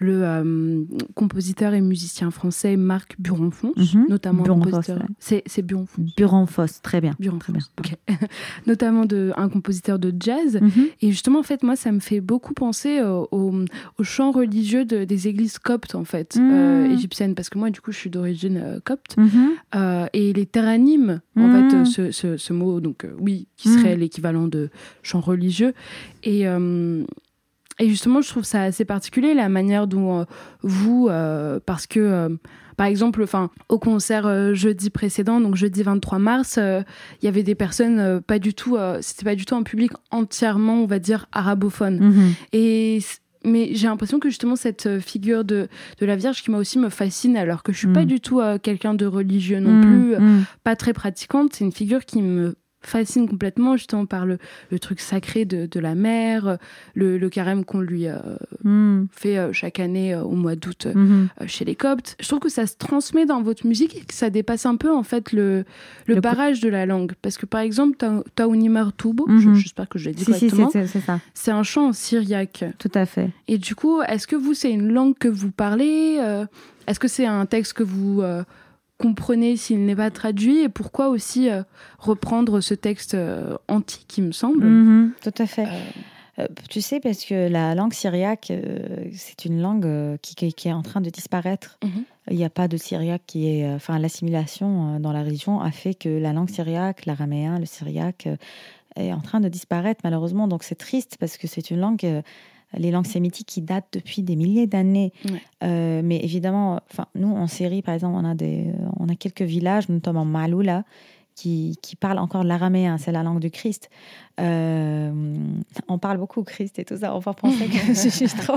le euh, compositeur et musicien français Marc Buronfons, Mhm. notamment un Buronfos, compositeur. ouais. C'est Buronfons. Buron-Foss, très bien. Buronfons, Très bien. ok. notamment de, un compositeur de jazz. Mhm. Et justement, en fait, moi, ça me fait beaucoup penser euh, au, au chant religieux de- des églises coptes, en fait, Mm. euh, égyptiennes. Parce que moi, du coup, je suis d'origine euh, copte. Mhm. Et les teranimes, en Mm. fait, ce, ce- ce mot, donc, oui, qui Mm. serait l'équivalent de chant religieux. Et. Et justement, je trouve ça assez particulier la manière dont euh, vous, euh, parce que euh, par exemple, enfin, au concert jeudi précédent, donc jeudi 23 mars, il y avait des personnes pas du tout, c'était pas du tout un public entièrement, on va dire, arabophone. Mhm. Et mais j'ai l'impression que justement cette figure de, de la Vierge qui m'a aussi me fascine, alors que je suis pas du tout quelqu'un de religieux non Mhm. plus, Mhm. pas très pratiquante, c'est une figure qui me fascine complètement justement par le, le truc sacré de, de la euh, le, le carême qu'on lui euh, Mhm. fait euh, chaque année euh, au mois d'août Mhm. chez les Coptes. Je trouve que ça se transmet dans votre musique et que ça dépasse un peu en fait le, le, Le co- barrage de la langue. Parce que par exemple, Ta- Martoubo, Mhm. j'espère que je l'ai dit Si, si, correctement, c'est c'est un chant en syriaque. Tout à fait. Et du coup, est-ce que vous, c'est une langue que vous parlez Est-ce que c'est un texte que vous comprenez s'il n'est pas traduit Et pourquoi aussi euh, reprendre ce texte euh, antique, il me semble Mhm. Tout à fait. Euh, Euh, tu sais, parce que la langue syriaque, euh, c'est une langue euh, qui, qui- qui est en train de disparaître. Mhm. il n'y a pas de syriaque qui est. euh, Enfin, l'assimilation euh, dans la région a fait que la langue syriaque, l'araméen, le syriaque euh, est en train de disparaître malheureusement. Donc c'est triste parce que c'est une langue, euh, les langues sémitiques qui datent depuis des milliers d'années. Ouais. Euh, mais évidemment, enfin, nous en Syrie par exemple, on a, des, euh, on a quelques villages, notamment Maloula, qui, qui parlent encore l'araméen, c'est la langue du Christ. Euh, on parle beaucoup Christ et tout ça, on va penser que je suis trop.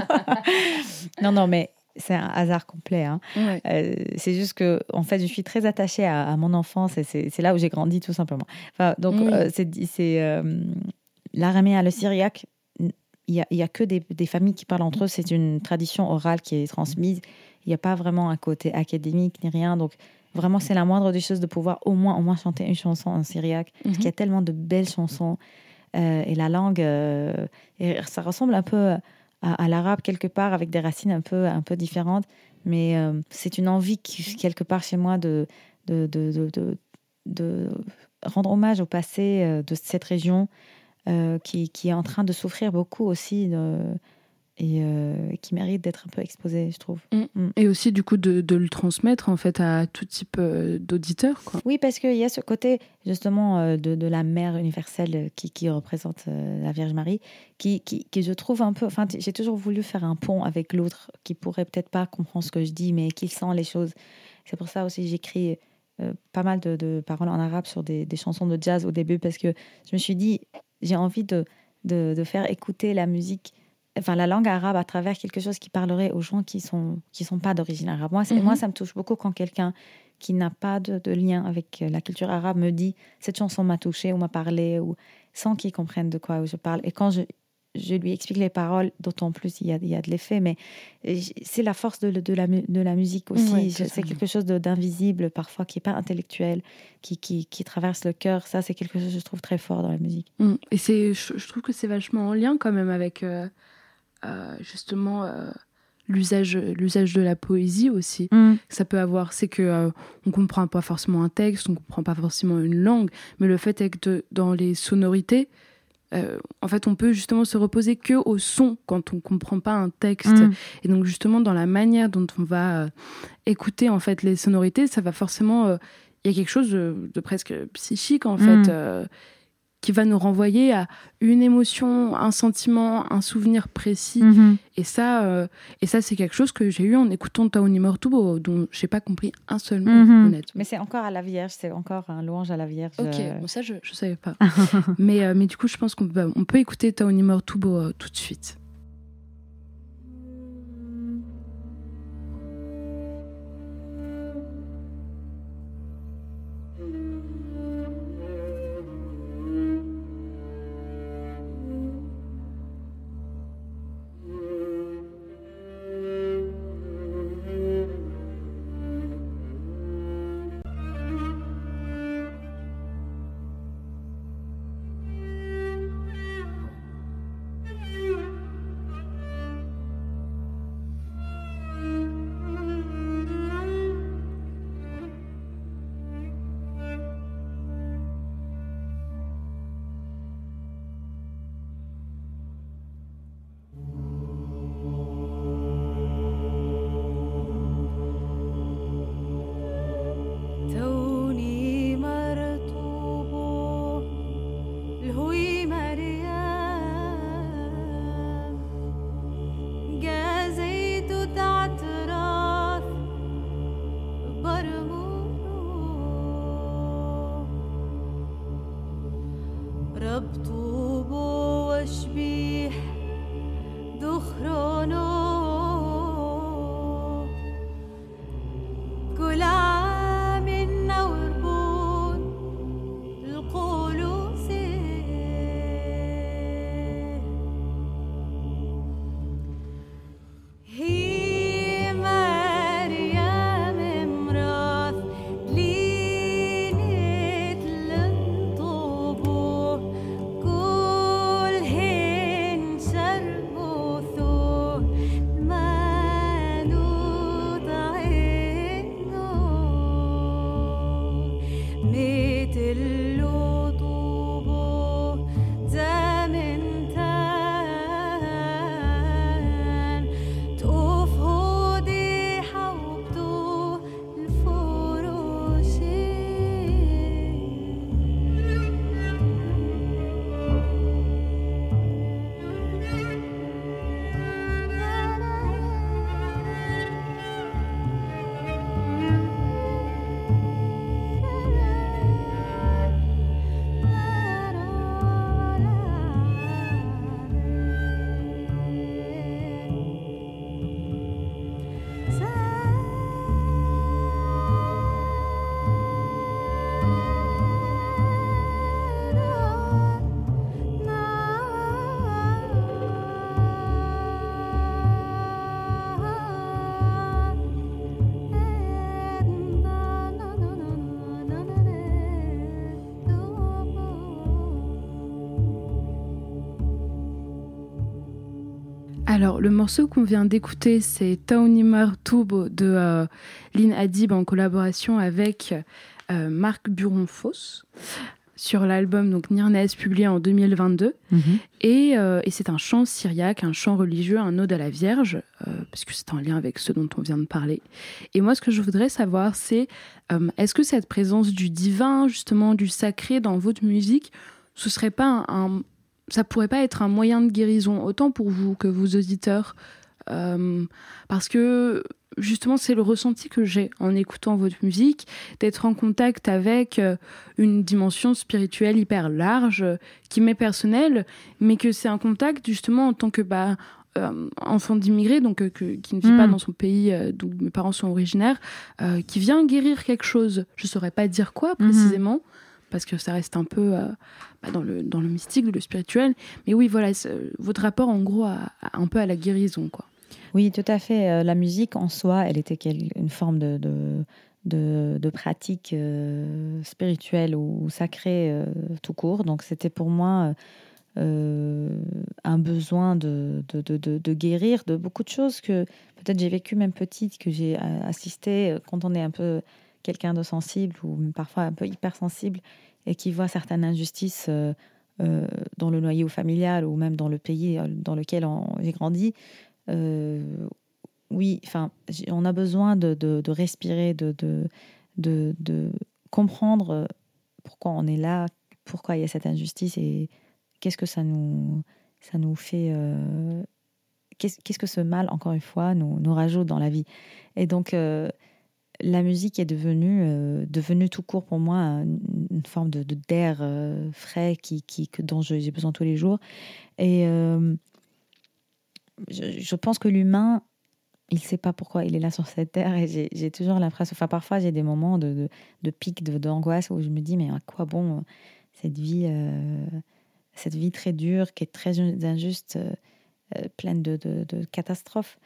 non, non, mais c'est un hasard complet. hein. Ouais. Euh, c'est juste que, en fait, je suis très attachée à, à mon enfance et c'est c'est là où j'ai grandi, tout simplement. Enfin, donc, Oui. euh, c'est c'est, euh, l'araméen, le syriaque. Il n'y a, y a que des, des familles qui parlent entre eux. C'est une tradition orale qui est transmise. Il n'y a pas vraiment un côté académique ni rien. Donc, vraiment, c'est la moindre des choses de pouvoir au moins, au moins chanter une chanson en syriaque. Parce qu'il y a tellement de belles chansons. Euh, et la langue, euh, et ça ressemble un peu à, à l'arabe quelque part, avec des racines un peu, un peu différentes. Mais euh, c'est une envie qui, quelque part chez moi de, de, de, de, de- de rendre hommage au passé de cette région euh, qui, qui est en train de souffrir beaucoup aussi euh, et euh, qui mérite d'être un peu exposée, je trouve. Et aussi, du coup, de, de le transmettre en fait à tout type d'auditeurs. Oui, parce qu'il y a ce côté justement de, de la mère universelle qui, qui représente la Vierge Marie, qui, qui, qui je trouve un peu. Enfin, j'ai toujours voulu faire un pont avec l'autre qui pourrait peut-être pas comprendre ce que je dis, mais qui sent les choses. C'est pour ça aussi j'écris pas mal de, de paroles en arabe sur des, des chansons de jazz au début, parce que je me suis dit, j'ai envie de, de, de faire écouter la musique. Enfin, la langue arabe à travers quelque chose qui parlerait aux gens qui sont qui sont pas d'origine arabe. Moi, c'est- Mhm. moi, ça me touche beaucoup quand quelqu'un qui n'a pas de, de lien avec euh, la culture arabe me dit cette chanson m'a touché ou m'a parlé ou sans qu'il comprenne de quoi je parle. Et quand je, je lui explique les paroles, d'autant plus il y a, il y a de l'effet, mais euh, c'est la force de, de, la, mu- de la musique aussi. C'est quelque chose d'invisible parfois qui est pas intellectuel, qui, qui, qui traverse le cœur. Ça, c'est quelque chose que je trouve très fort dans la musique. Mm. Et c'est, je, je trouve que c'est vachement en lien quand même avec euh, euh, justement euh, l'usage, l'usage de la poésie aussi. Ça peut avoir, c'est que on comprend pas forcément un texte, on comprend pas forcément une langue, mais le fait est que de- dans les sonorités, euh, en fait, on peut justement se reposer que au son quand on comprend pas un texte. Mm. Et donc justement dans la manière dont on va euh, écouter en fait les sonorités, ça va forcément euh, il y a quelque chose de, de presque psychique en Mm. fait qui va nous renvoyer à une émotion, un sentiment, un souvenir précis. Mm. Et ça euh, et ça c'est quelque chose que j'ai eu en écoutant Taoni Mortubo dont j'ai pas compris un seul mot Mhm. honnêtement. Mais c'est encore à la Vierge, c'est encore un louange à la Vierge. Ok, euh, bon, ça je, je savais pas. mais, euh, mais du coup, je pense qu'on peut, on peut écouter Taoni Mortubo euh, tout de suite. Alors, le morceau qu'on vient d'écouter, c'est Taunimar Tubo de euh, Lynn Adib en collaboration avec euh, Marc Buron-Foss sur l'album donc Nirnes publié en 2022. Et, euh, et c'est un chant syriaque, un chant religieux, un ode à la Vierge, euh, parce que c'est en lien avec ce dont on vient de parler. Et moi, ce que je voudrais savoir, c'est euh, est-ce que cette présence du divin, justement, du sacré dans votre musique, ce serait pas un, un- ça pourrait pas être un moyen de guérison, autant pour vous que vos auditeurs Euh, Parce que justement, c'est le ressenti que j'ai en écoutant votre musique, d'être en contact avec euh, une dimension spirituelle hyper large, euh, qui m'est personnelle, mais que c'est un contact justement en tant que bah, euh, enfant d'immigré, donc euh, que- qui ne vit pas dans son pays euh, d'où mes parents sont originaires, qui vient guérir quelque chose. Je saurais pas dire quoi précisément, parce que ça reste un peu euh, bah, dans, le, dans le mystique, le spirituel. Mais oui, voilà, votre rapport en gros à, un peu à la guérison, quoi. Oui, tout à fait. Euh, La musique en soi, elle était une forme de, de, pratique euh, spirituelle ou sacrée tout court. Donc c'était pour moi un besoin de, de, guérir de beaucoup de choses que peut-être j'ai vécu même petite, que j'ai assisté quand on est un peu quelqu'un de sensible ou parfois un peu hypersensible et qui voit certaines injustices euh, euh, dans le noyau familial ou même dans le pays euh, dans lequel j'ai grandi. Oui, enfin, on a besoin de, de- respirer, de, de, comprendre pourquoi on est là, pourquoi il y a cette injustice et qu'est-ce que ça nous, ça nous fait. qu'est-ce que ce mal, encore une fois, nous, nous rajoute dans la vie. Et donc, la musique est devenue, euh, devenue tout court pour moi une, forme de d'air euh, frais qui, qui, que, dont j'ai besoin tous les jours. Et euh, je, pense que l'humain, il ne sait pas pourquoi il est là sur cette terre. Et j'ai toujours l'impression, enfin parfois j'ai des moments de, de, de pic, de- d'angoisse où je me dis, mais à quoi bon cette vie, cette vie très dure, qui est très injuste, pleine de, catastrophes.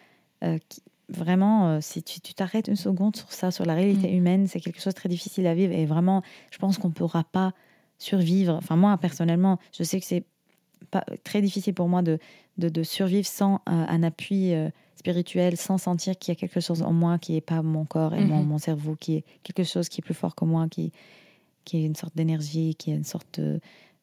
qui- vraiment, euh, si tu t'arrêtes une seconde sur ça, sur la réalité Mm. humaine, c'est quelque chose de très difficile à vivre. Et vraiment, je pense qu'on ne pourra pas survivre. Enfin, moi, personnellement, je sais que c'est pas, très difficile pour moi de, de, de survivre sans un, un appui euh, spirituel, sans sentir qu'il y a quelque chose en moi qui n'est pas mon corps et mon, Mhm. mon cerveau, qui est quelque chose qui est plus fort que moi, qui, qui est une sorte d'énergie, qui est une sorte de,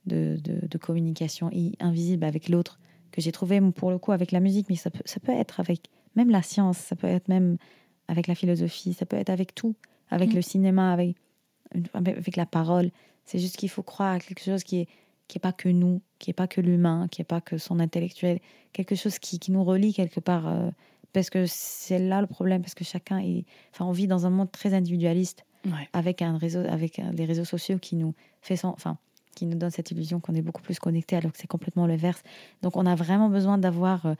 de, de- communication invisible avec l'autre, que j'ai trouvé pour le coup avec la musique, mais ça peut, ça peut être avec même la science, ça peut être même avec la philosophie, ça peut être avec tout, avec Mhm. le cinéma, avec, la parole. C'est juste qu'il faut croire à quelque chose qui est qui est pas que nous, qui est pas que l'humain, qui est pas que son intellectuel, quelque chose qui, qui nous relie quelque part. euh, parce que c'est là le problème, parce que chacun est, enfin, on vit dans un monde très individualiste Ouais. avec un réseau, avec un- des réseaux sociaux qui nous fait, enfin, qui nous donne cette illusion qu'on est beaucoup plus connecté, alors que c'est complètement le verse. Donc, on a vraiment besoin d'avoir euh,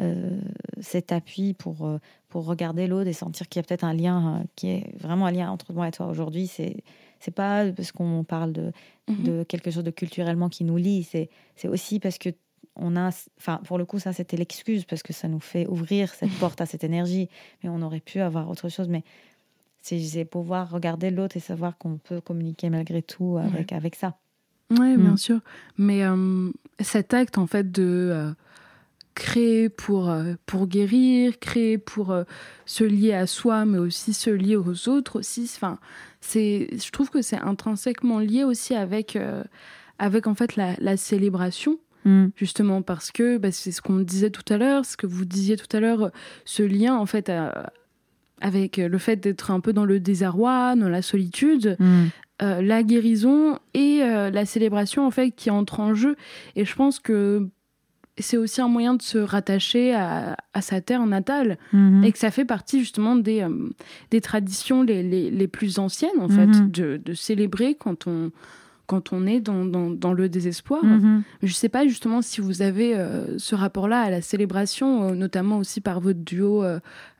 euh, cet appui pour euh, pour regarder l'autre et sentir qu'il y a peut-être un lien euh, qui est vraiment un lien entre moi et toi aujourd'hui. C'est c'est pas parce qu'on parle de Mhm. de quelque chose de culturellement qui nous lie. C'est c'est aussi parce que on a, enfin pour le coup ça c'était l'excuse parce que ça nous fait ouvrir cette porte à cette énergie. Mais on aurait pu avoir autre chose. Mais c'est c'est pouvoir regarder l'autre et savoir qu'on peut communiquer malgré tout avec avec ça. Oui, Mm. bien sûr. Mais euh, cet acte, en fait, de euh, créer pour, euh, pour guérir, créer pour se lier à soi, mais aussi se lier aux autres aussi, enfin, c'est, je trouve que c'est intrinsèquement lié aussi avec, avec en fait, la, la célébration justement parce que bah, c'est ce qu'on disait tout à l'heure, ce que vous disiez tout à l'heure, ce lien en fait à- avec le fait d'être un peu dans le désarroi, dans la solitude, euh, la guérison et euh, la célébration en fait qui entrent en jeu. Et je pense que c'est aussi un moyen de se rattacher à, à sa terre natale Mm. et que ça fait partie justement des, euh, des traditions les, les, les plus anciennes en fait, Mhm. de, de célébrer quand on, quand on est dans, dans, dans le désespoir. Mhm. Je sais pas justement si vous avez ce rapport-là à la célébration, notamment aussi par votre duo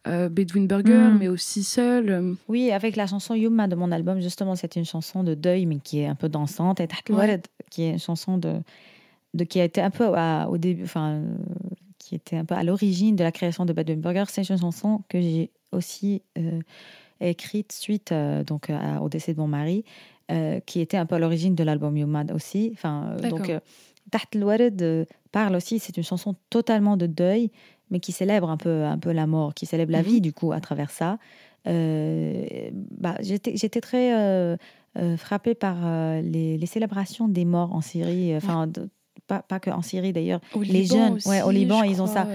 euh, Bedouin Burger, Mm. mais aussi seul. euh. Oui, avec la chanson Yuma de mon album, justement, c'est une chanson de deuil, mais qui est un peu dansante. Et Taht Ouais. Qui est une chanson de, de qui a été un peu à- au début, enfin, euh, qui était un peu à l'origine de la création de Bedouin Burger. C'est une chanson que j'ai aussi euh, écrite suite euh, donc à- au décès de mon mari, qui était un peu à l'origine de l'album Yuma aussi. Enfin, donc Taht parle aussi, c'est une chanson totalement de deuil mais qui célèbre un peu, un peu la mort, qui célèbre la Mhm. vie, du coup, à travers ça. Euh, bah, J'étais j'étais très euh, euh, frappée par les, les célébrations des morts en Syrie, enfin, pas, pas que en Syrie d'ailleurs. Les Liban jeunes, aussi, ouais, au Liban, ils ont ça.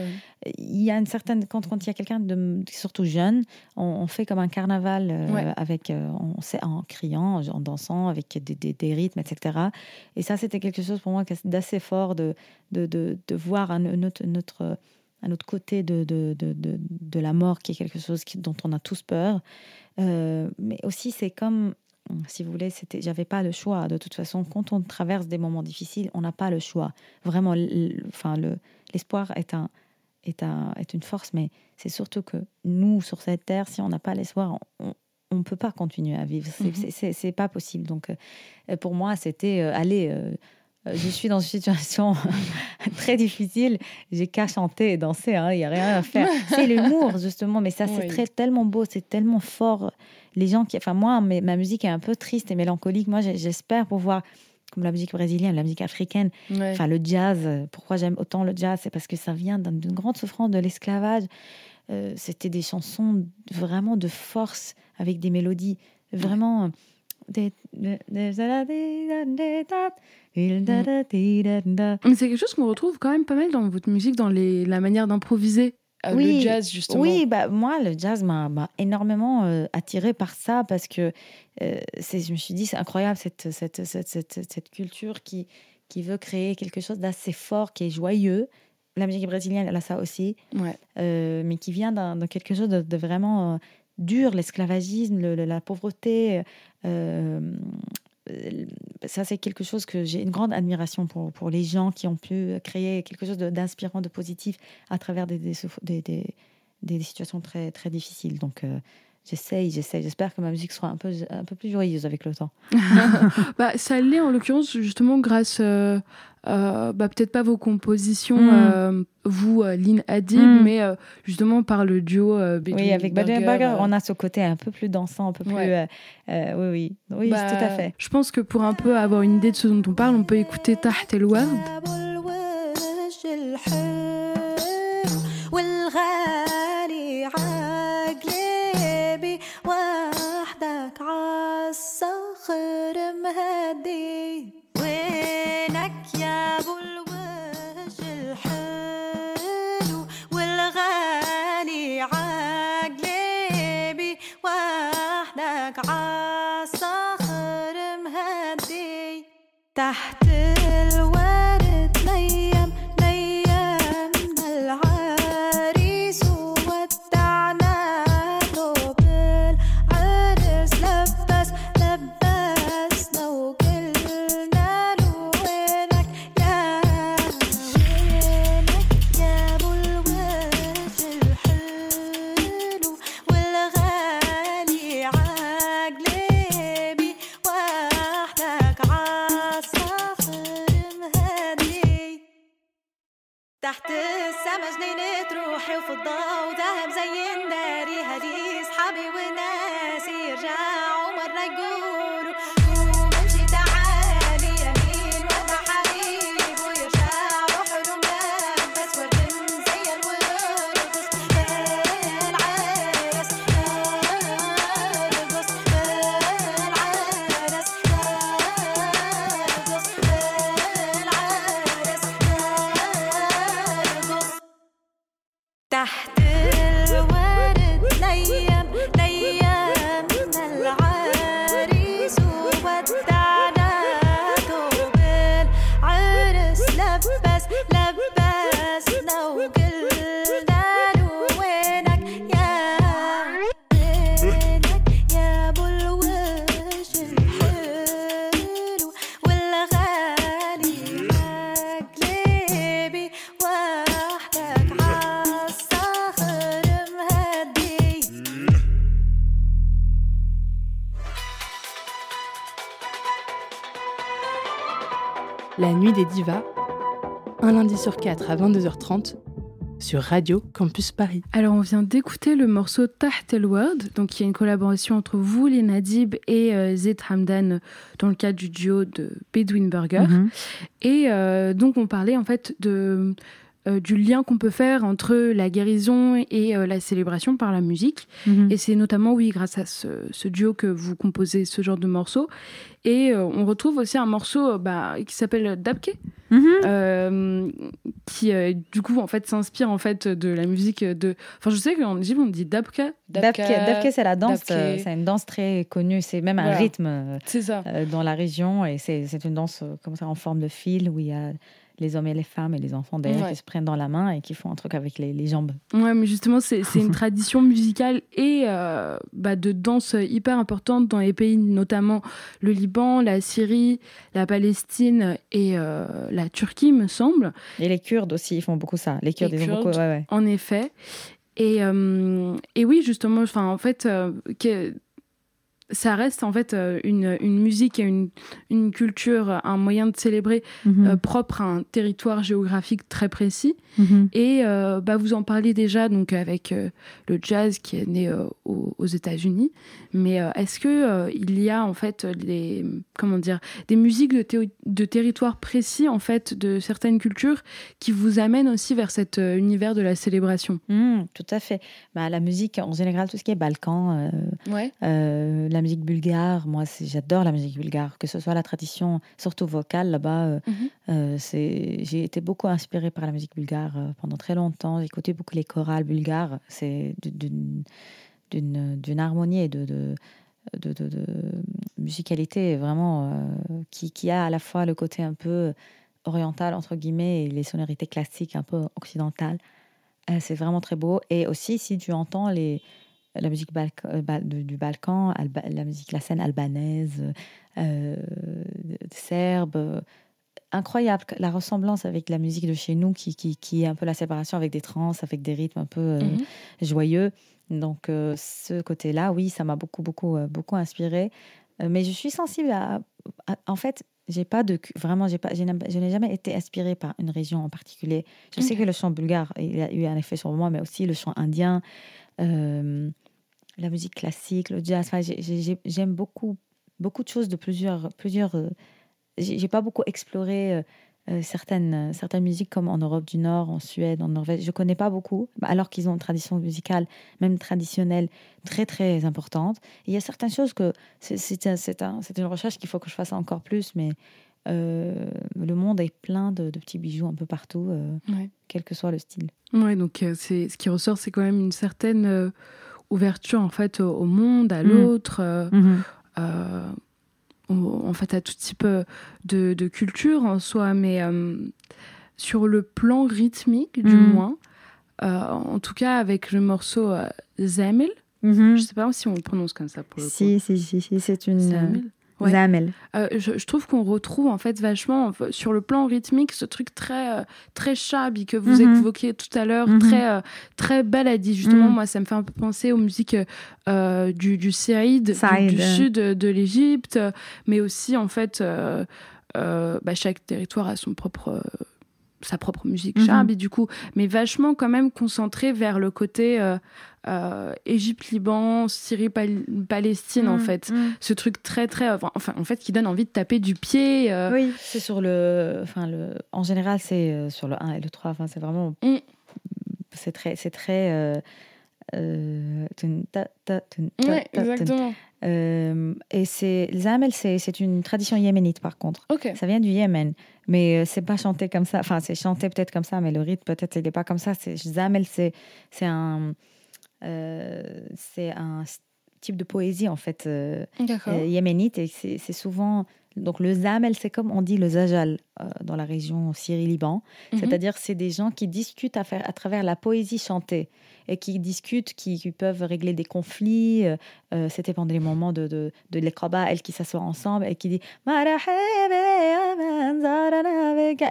Il y a une certaine. Quand, quand il y a quelqu'un de surtout jeune, on, on fait comme un carnaval Ouais. avec, on sait- en criant, en dansant, avec des, des- des rythmes, etc. Et ça, c'était quelque chose pour moi d'assez fort de, de, de, de voir un, autre, un autre- un autre côté de, de, de, de, la mort qui est quelque chose qui- dont on a tous peur. Euh, mais aussi, c'est comme, si vous voulez, c'était, j'avais pas le choix. De toute façon, quand on traverse des moments difficiles, on n'a pas le choix. Vraiment, enfin, le, l'espoir est un, est un, est une force, mais c'est surtout que nous, sur cette terre, si on n'a pas l'espoir, on on ne peut pas continuer à vivre. C'est, Mhm. c'est, c'est- c'est pas possible. Donc, euh, pour moi, c'était euh, aller. Euh, je suis dans une situation très difficile. J'ai qu'à chanter et danser. hein, Il n'y a rien à faire. C'est l'humour, justement. Mais ça, c'est Oui. très, tellement beau. C'est tellement fort. Les gens qui. Enfin, moi, mes- ma musique est un peu triste et mélancolique. Moi, j'espère pouvoir. Comme la musique brésilienne, la musique africaine, Ouais. Enfin, le jazz, pourquoi j'aime autant le jazz C'est parce que ça vient d'un- d'une grande souffrance de l'esclavage. Euh, C'était des chansons vraiment de force, avec des mélodies vraiment. C'est quelque chose qu'on retrouve quand même pas mal dans votre musique, dans les, la manière d'improviser euh, Oui, le jazz, justement. Oui, bah, moi, le jazz m'a énormément euh, attirée par ça parce que euh, je me suis dit, c'est incroyable cette, cette, cette, cette, cette culture qui, qui veut créer quelque chose d'assez fort, qui est joyeux. La musique brésilienne, elle a ça aussi. Ouais. euh, mais qui vient de quelque chose de, de vraiment euh, dur, l'esclavagisme, le- le- la pauvreté. Euh, ça, c'est quelque chose que j'ai une grande admiration pour, pour les gens qui ont pu créer quelque chose d'inspirant, de, positif à travers des- des situations très, très difficiles. Donc, euh, j'essaye, j'essaye. J'espère que ma musique sera un peu, un peu plus joyeuse avec le temps. Bah, ça l'est en l'occurrence justement grâce, euh, euh, bah, peut-être pas vos compositions, Mm. euh, vous, Lynn Hadid, Mm. mais euh, justement par le duo euh, Oui, avec Burger, Burger, euh, on a ce côté un peu plus dansant, un peu plus. Ouais. euh, euh, oui, oui, oui, bah, tout à fait. Je pense que pour un peu avoir une idée de ce dont on parle, on peut écouter Taht El sur quatre à 22h30 sur Radio Campus Paris. Alors, on vient d'écouter le morceau Taht El Ward, donc qui est une collaboration entre vous, Lynn Hadib, et euh, Zed Hamdan dans le cadre du duo de Bedouin Burger. Mhm. Et euh, donc, on parlait en fait de euh, du lien qu'on peut faire entre la guérison et euh, la célébration par la musique. Mhm. Et c'est notamment, oui, grâce à ce, ce duo que vous composez ce genre de morceaux. Et euh, on retrouve aussi un morceau euh, bah, qui s'appelle Dabke, Mhm. euh, qui euh, du coup en fait s'inspire en fait de la musique de. Enfin, je sais qu'en Égypte on dit Dabka. Dabke, Dabke, c'est la danse, Dabke. c'est une danse très connue, c'est même un Voilà. rythme C'est ça. euh, dans la région et c'est c'est une danse euh, comme ça en forme de fil où il y a les hommes et les femmes et les enfants derrière Ouais. qui se prennent dans la main et qui font un truc avec les, les jambes. Ouais, mais justement, c'est une tradition musicale et euh, bah, de danse hyper importante dans les pays, notamment le Liban, la Syrie, la Palestine et euh, la Turquie, me semble. Et les Kurdes aussi, ils font beaucoup ça. Les Kurdes, Les ils ont beaucoup. Kurdes. Ouais, ouais. En effet. Et, euh, et oui, justement, enfin, en fait, que- ça reste en fait euh, une, une musique et une, une culture, un moyen de célébrer Mhm. euh, propre à un territoire géographique très précis. Mhm. Et euh, bah, vous en parlez déjà donc avec euh, le jazz qui est né aux, aux États-Unis. Mais est-ce que il y a en fait des comment dire des musiques de, de territoires précis en fait de certaines cultures qui vous amènent aussi vers cet univers de la célébration? Mhm, tout à fait. Bah, la musique, en général, tout ce qui est Balkan, Ouais. La musique bulgare, moi, j'adore la musique bulgare, que ce soit la tradition, surtout vocale là-bas. euh, Mhm. euh, j'ai été beaucoup inspirée par la musique bulgare euh, pendant très longtemps. J'ai écouté beaucoup les chorales bulgares. C'est d'une- harmonie et de, de, de, de- de musicalité vraiment euh, qui, qui a à la fois le côté un peu oriental, entre guillemets, et les sonorités classiques un peu occidentales. Euh, c'est vraiment très beau. Et aussi, si tu entends les, la musique balka- euh, du, Balkan, alba- la musique, la scène albanaise, euh, serbe, incroyable. La ressemblance avec la musique de chez nous, qui, qui, qui est un peu la séparation avec des trans, avec des rythmes un peu euh, Mhm. joyeux. Donc, euh, ce côté-là, oui, ça m'a beaucoup, beaucoup, beaucoup inspiré. Mais je suis sensible à. à- en fait, j'ai pas de. Vraiment, j'ai pas, je n'ai jamais été inspirée par une région en particulier. Je sais que le chant bulgare, il a eu un effet sur moi, mais aussi le chant indien, euh, la musique classique, le jazz. Enfin, j'ai- j'ai- j'aime beaucoup, beaucoup de choses de plusieurs. plusieurs euh, j'ai pas beaucoup exploré. euh, euh, certaines, euh, certaines musiques comme en Europe du Nord, en Suède, en Norvège, je connais pas beaucoup, bah, alors qu'ils ont une tradition musicale, même traditionnelle, très très importante. Et il y a certaines choses que c'est- un- une recherche qu'il faut que je fasse encore plus, mais euh, le monde est plein de, de petits bijoux un peu partout, euh, Ouais. quel que soit le style. Ouais, donc euh, c'est ce qui ressort, c'est quand même une certaine ouverture en fait au, au monde, à Mm. l'autre. euh, euh, au- en fait à tout type euh, de, de culture en soi, mais euh, sur le plan rythmique du Mhm. moins, euh, en tout cas avec le morceau euh, Zamel, Mhm. je sais pas si on le prononce comme ça pour le Si, si, si, si, c'est une. coup. Ouais. Zamel. Euh, je, je trouve qu'on retrouve en fait vachement sur le plan rythmique ce truc très euh, très shabby que vous Mhm. évoquiez tout à l'heure, Mhm. très euh, très baladi justement. Mhm. Moi, ça me fait un peu penser aux musiques euh, du du Saïd, du, Saïd. du sud de l'Égypte, mais aussi en fait euh, bah, chaque territoire a son propre sa propre musique shabby du coup, mais vachement quand même concentré vers le côté euh, euh, Égypte, Liban, Syrie, Pal- Palestine en Mhm. fait Mhm. ce truc très très enfin en fait qui donne envie de taper du pied euh, Oui, c'est sur le. Enfin, le. En général, c'est sur le 1 et le 3. Enfin, c'est vraiment. Mm. C'est très. C'est très. Euh, ouais exactement Euh, et c'est. Une tradition yéménite, par contre. Ça vient du Yémen. Mais euh, c'est pas chanté comme ça. Enfin, c'est chanté peut-être comme ça, mais le rythme, peut-être, il n'est pas comme ça. C'est- Zamel, c'est c'est un. euh, c'est un type de poésie, en fait. euh, yéménite et c'est souvent donc le zamel c'est comme on dit le zajal euh, dans la région Syrie-Liban Mhm. c'est-à-dire c'est des gens qui discutent à, faire, à travers la poésie chantée qui discutent qui, qui peuvent régler des conflits euh, euh, c'était pendant les moments de de, de les elles qui s'assoient ensemble et qui dit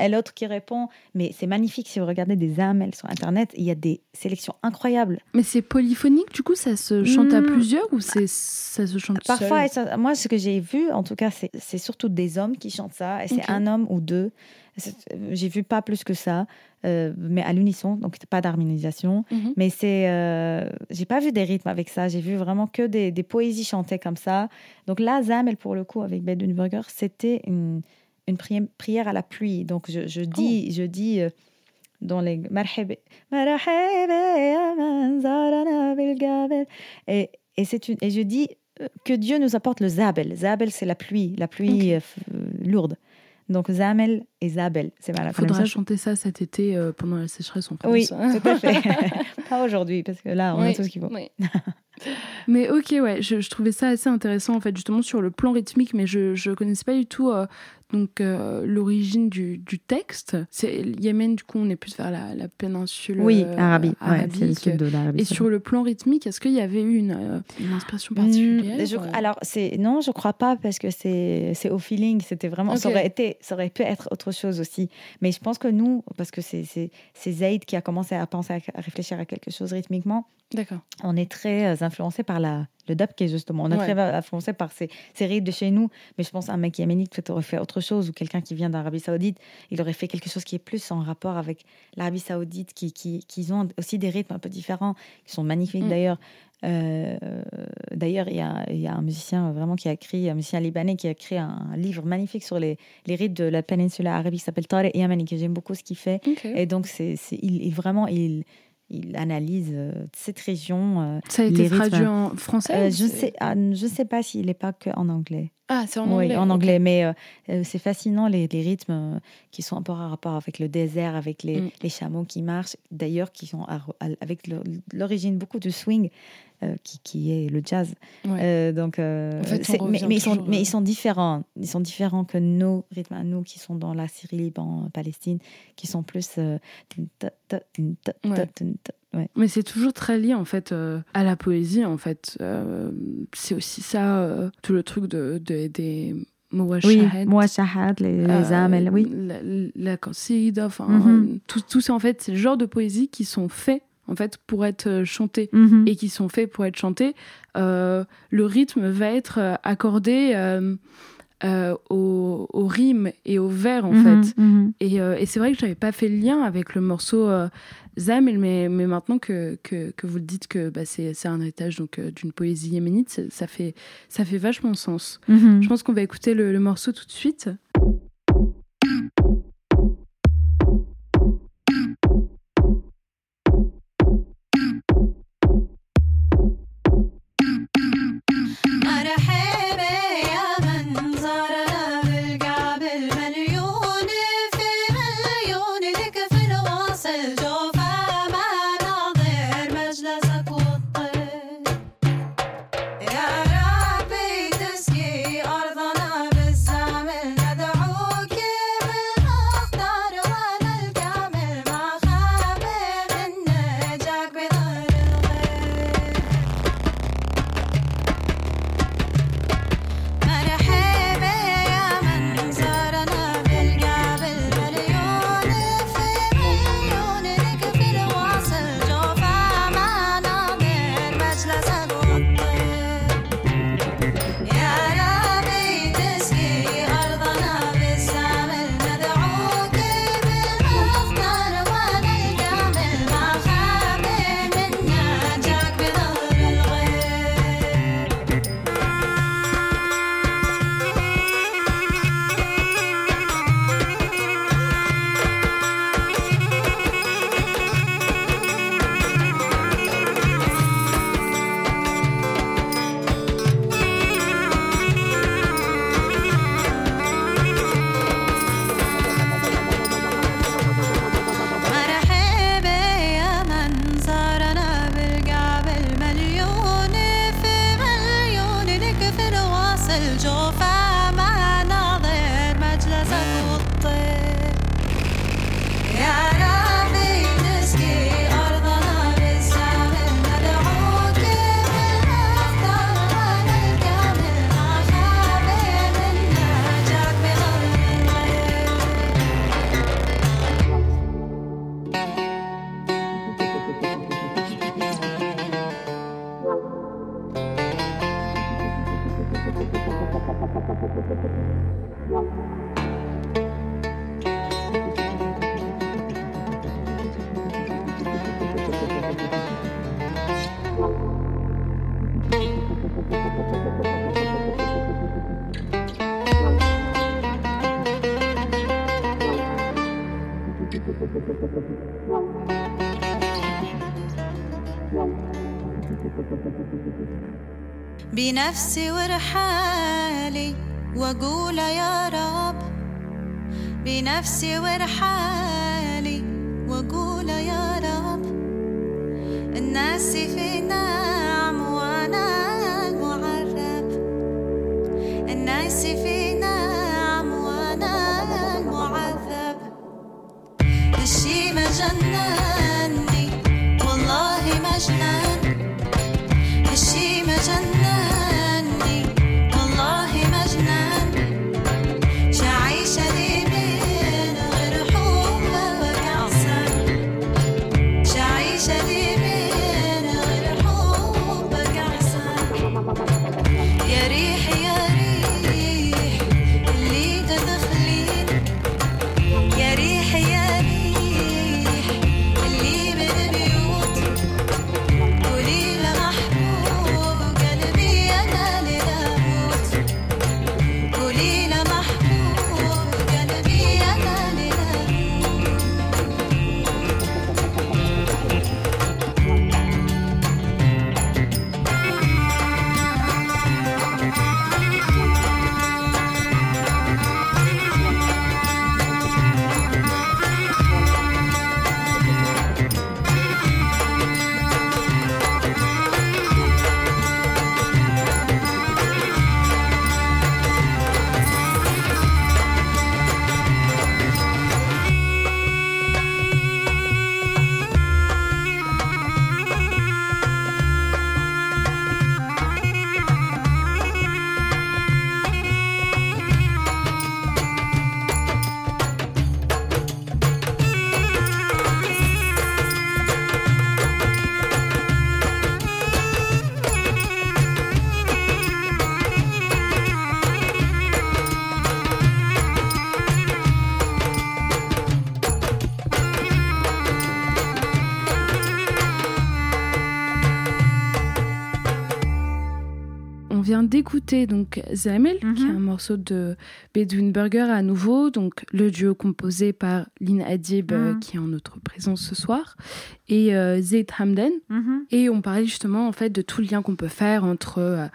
et l'autre qui répond mais c'est magnifique si vous regardez des zamels sur internet il y a des sélections incroyables mais c'est polyphonique du coup ça se chante à Mm. plusieurs ou c'est ça se chante Parfois, seul? moi, ce que j'ai vu, en tout cas, c'est surtout des hommes qui chantent ça. Et c'est un homme ou deux. J'ai vu pas plus que ça, euh, mais à l'unisson, donc pas d'harmonisation. Mhm. Mais c'est, euh, j'ai pas vu des rythmes avec ça. J'ai vu vraiment que des, des poésies chantées comme ça. Donc là, Zamel, pour le coup, avec Bedunburger, c'était une, une prière, prière à la pluie. Donc je, je dis, je dis, euh, dans les et et c'est une et je dis euh, que Dieu nous apporte le zabel. Zabel c'est la pluie, la pluie lourde. Donc zamel zabel, c'est mal. Faudra chanter ça cet été euh, pendant la sécheresse en France. Oui, tout à fait. Pas aujourd'hui parce que là on a tout ce qu'il faut. oui. mais ok, ouais, je, je trouvais ça assez intéressant en fait, justement sur le plan rythmique, mais je je connaissais pas du tout euh, donc euh, l'origine du, du texte. C'est Yémen, du coup, on est plus vers la, la péninsule. Oui, Arabie, ouais, c'est le arabique. sud de l'Arabie. Et sur le plan rythmique, est-ce qu'il y avait eu une, une inspiration particulière Hmm, je- alors c'est non, je crois pas parce que c'est au feeling. C'était vraiment ça Ok. aurait été ça aurait pu être autre chose aussi. Mais je pense que nous parce que c'est Zayd qui a commencé à penser à, à réfléchir à quelque chose rythmiquement. D'accord. On est très euh, influencé par la le dub qui est justement. On est Ouais. très influencé par ces, ces rythmes de chez nous. Mais je pense un mec yéménite peut-être aurait fait autre chose ou quelqu'un qui vient d'Arabie Saoudite, il aurait fait quelque chose qui est plus en rapport avec l'Arabie Saoudite, qui, qui, qui ont aussi des rythmes un peu différents, qui sont magnifiques Mm. d'ailleurs. Euh, D'ailleurs, il y a, il y a un musicien vraiment qui a écrit, un musicien libanais qui a écrit un, livre magnifique sur les, les rythmes de la péninsule arabique qui s'appelle Tariq Yamani, que j'aime beaucoup ce qu'il fait. Et donc, c'est il, il- vraiment, il, il analyse euh, cette région. euh, Ça a été rythmes, traduit en français euh, je c'est- sais, ah, je sais pas s'il n'est pas que en anglais. Ah, c'est en oui, anglais. en ok. anglais, mais c'est fascinant les, les rythmes qui sont un peu en rapport avec le désert, avec les, Mm. les chameaux qui marchent, d'ailleurs qui sont à- à- avec l'origine beaucoup du swing, euh, qui, qui est le jazz. Ouais. Euh, donc, euh, En fait, mais, mais ils sont, mais euh, ils sont différents. Ils sont différents que nos rythmes à nous qui sont dans la Syrie, Liban, Palestine, qui sont plus. euh, Ouais. Mais c'est toujours très lié en fait euh, à la poésie en fait. Euh, c'est aussi ça, euh, tout le truc de, de- des Oui, moi, Shahad, les, les euh, oui. La, la qasida, enfin, Mhm. tout, tout ça en fait, c'est le genre de poésie qui sont faits en fait pour être euh, chantés Mhm. et qui sont faits pour être chantés. Euh, le rythme va être euh, accordé euh, euh, au, au rime et au vers en Mhm, fait. mhm. Et, et c'est vrai que j'avais pas fait le lien avec le morceau Zam, mais, mais maintenant que, que, que vous le dites que bah, c'est un héritage donc d'une poésie yéménite, ça fait, ça fait vachement sens. Je pense qu'on va écouter le, le morceau tout de suite. D'écouter donc Zamel, qui est un morceau de Bedouin Burger à nouveau, donc le duo composé par Lynn Adib, euh, Mhm. qui est en notre présence ce soir, et euh, Zaid Hamden. Et on parlait justement en fait de tout le lien qu'on peut faire entre euh,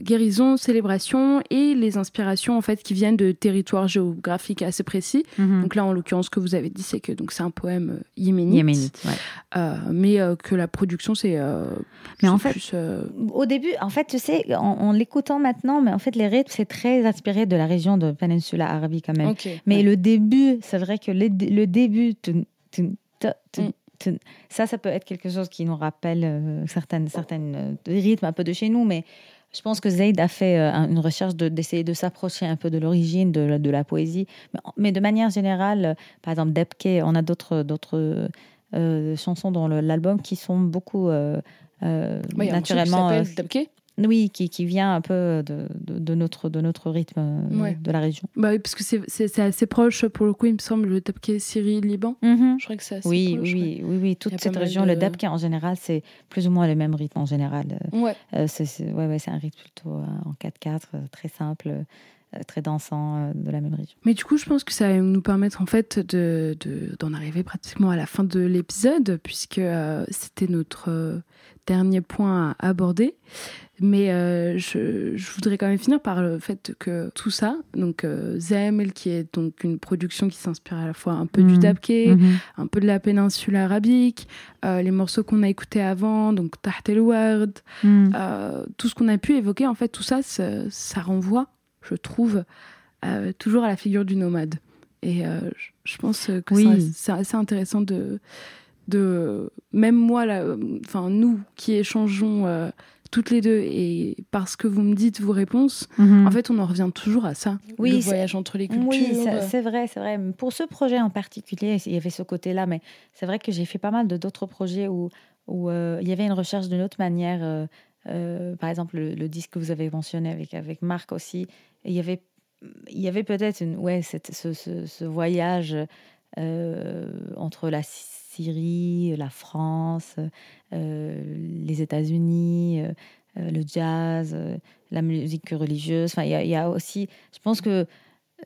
guérison, célébration et les inspirations en fait qui viennent de territoires géographiques assez précis. Mhm. Donc là, en l'occurrence, ce que vous avez dit, c'est que donc c'est un poème euh, yéménite, Yéménite, ouais. euh, mais euh, que la production c'est euh, Mais en fait, plus, euh, Au début, en fait, tu sais, en, en l'écoutant maintenant, mais en fait, les rythmes, c'est très inspiré de la région de Péninsula Arabie quand même. Mais Ouais. le début, c'est vrai que le, le début, Mm. ça, ça peut être quelque chose qui nous rappelle euh, certaines, certaines euh, rythmes un peu de chez nous, mais je pense que Zaid a fait euh, un- une recherche de- d'essayer de, s'approcher un peu de l'origine de, la- de la poésie. Mais, mais de manière générale, euh, par exemple, Debke, on a d'autres euh, chansons dans l'album qui sont beaucoup euh, euh, Ouais, il y a un morceau qui naturellement. Oui, qui, qui vient un peu de, de, de notre, de notre rythme euh, Ouais. de la région. Bah oui, parce que c'est- assez proche pour le coup, il me semble, le Dabke Syrie, Liban. Je crois que c'est assez Oui, proche. oui, oui, oui, toute cette région, de- le Dabke en général, c'est plus ou moins le même rythme en général. Ouais. euh, c'est ouais, ouais, c'est un rythme plutôt euh, en 4-4, euh, très simple, euh, très dansant euh, de la même région. Mais du coup, je pense que ça va nous permettre en fait de de- d'en arriver pratiquement à la fin de l'épisode, puisque euh, c'était notre euh, dernier point à aborder. Mais euh, je, je voudrais quand même finir par le fait que tout ça, donc euh, Zamel, qui est donc une production qui s'inspire à la fois un peu du Mhm. Dabke, un peu de la péninsule arabique, euh, les morceaux qu'on a écoutés avant, donc Taht el Ward, euh, tout ce qu'on a pu évoquer, en fait, tout ça, ça, ça renvoie, je trouve, euh, toujours à la figure du nomade. Et euh, je- pense que Oui. c'est- assez intéressant de, de même moi, là, enfin nous qui échangeons euh, toutes les deux, et parce que vous me dites vos réponses, en fait, on en revient toujours à ça, Oui, le voyage entre les cultures. Oui, c'est- vrai, c'est vrai. Pour ce projet en particulier, il y avait ce côté-là, mais c'est vrai que j'ai fait pas mal de d'autres projets où, où euh, il y avait une recherche d'une autre manière. par exemple, le, le disque que vous avez mentionné avec, avec Marc aussi, il y avait, il y avait peut-être une, ouais, cette- ce, ce- voyage euh, entre la Syrie, la France, euh, les États-Unis, euh, le jazz, la musique religieuse. Enfin, il y y a aussi, je pense que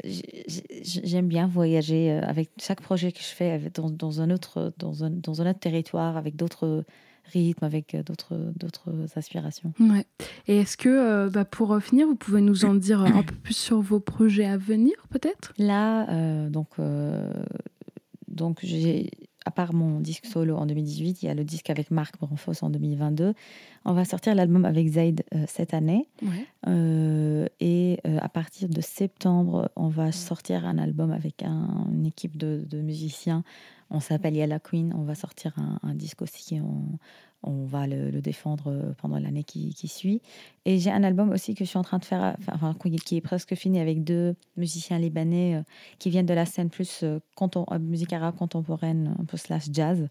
j'ai- j'ai- J'aime bien voyager avec chaque projet que je fais dans un autre dans un, dans un autre territoire avec d'autres rythmes, avec euh, d'autres d'autres aspirations. Ouais. Et est-ce que, euh, bah, pour euh, finir, vous pouvez nous en dire un peu plus sur vos projets à venir, peut-être? Là, euh, donc, euh, donc j'ai, à part mon disque solo en 2018, il y a le disque avec Marc Bronfos en 2022. On va sortir l'album avec Zaid euh, cette année. Ouais. Euh, et euh, à partir de septembre, on va sortir un album avec un- une équipe de, de musiciens. On s'appelle Yalla Queen. On va sortir un, un disque aussi. On va le, défendre euh, pendant l'année qui, suit. Et j'ai un album aussi que je suis en train de faire, enfin, qui- est presque fini avec deux musiciens libanais euh, qui viennent de la scène plus euh, musique arabe contemporaine, un peu slash jazz,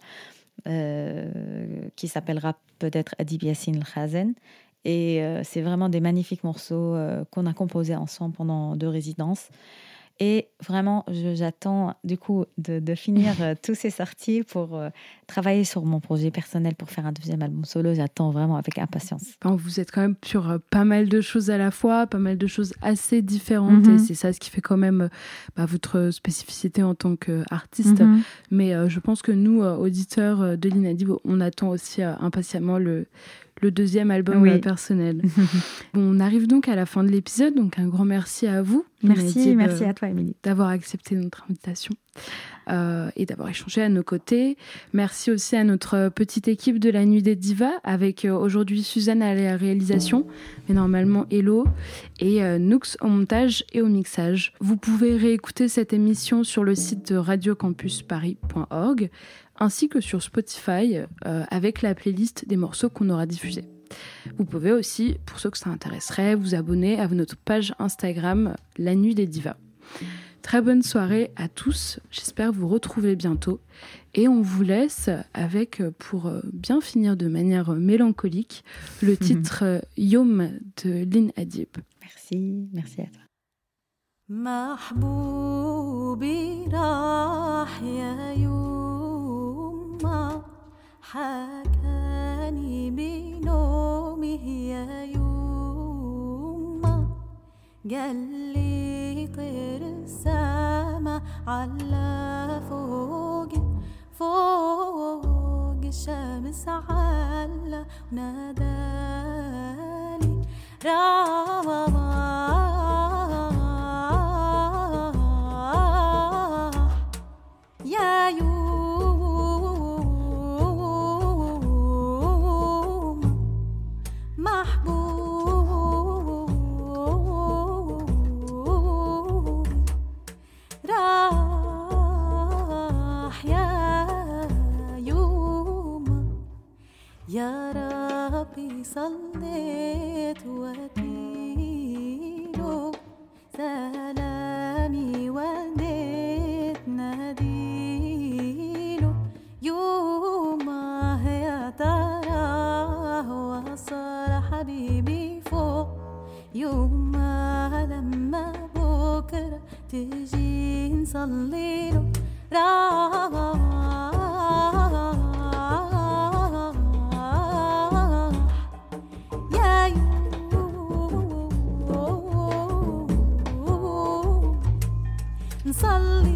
qui s'appellera peut-être Adib Yassine Khazen. Et c'est vraiment des magnifiques morceaux qu'on a composés ensemble pendant deux résidences. Et vraiment, j'attends du coup de, de finir euh, tous ces sorties pour euh, travailler sur mon projet personnel pour faire un deuxième album solo. J'attends vraiment avec impatience. Enfin, vous êtes quand même sur euh, pas mal de choses à la fois, pas mal de choses assez différentes, Mhm. et c'est ça ce qui fait quand même bah, votre spécificité en tant qu'artiste. Mhm. Mais euh, je pense que nous, auditeurs de l'Inadib, on attend aussi impatiemment le, le deuxième album Oui. personnel. bon, on arrive donc à la fin de l'épisode, donc un grand merci à vous. Merci, merci à toi, Émilie. d'avoir accepté notre invitation euh, et d'avoir échangé à nos côtés. Merci aussi à notre petite équipe de la Nuit des Divas, avec euh, aujourd'hui Suzanne à la réalisation, mais normalement Hello, et euh, Nux au montage et au mixage. Vous pouvez réécouter cette émission sur le site de radiocampusparis.org, ainsi que sur Spotify, euh, avec la playlist des morceaux qu'on aura diffusés. Vous pouvez aussi, pour ceux que ça intéresserait, vous abonner à notre page Instagram La Nuit des Divas. Très bonne soirée à tous, j'espère vous retrouver bientôt. Et on vous laisse avec, euh, pour euh, bien finir de manière euh, mélancolique, le titre euh, Yom de Lynn Adib. Merci, merci à toi. محبوبي راح يا يوما حكاني بنومه يا يوما. قال لي طير السما على فوق فوق الشمس على ناداني راح يا ربي صليت وكيله سلامي وديت ناديله يوم يا ترى وصل حبيبي فوق. يوم لما بكرة تجي نصليله راح يوم نصلي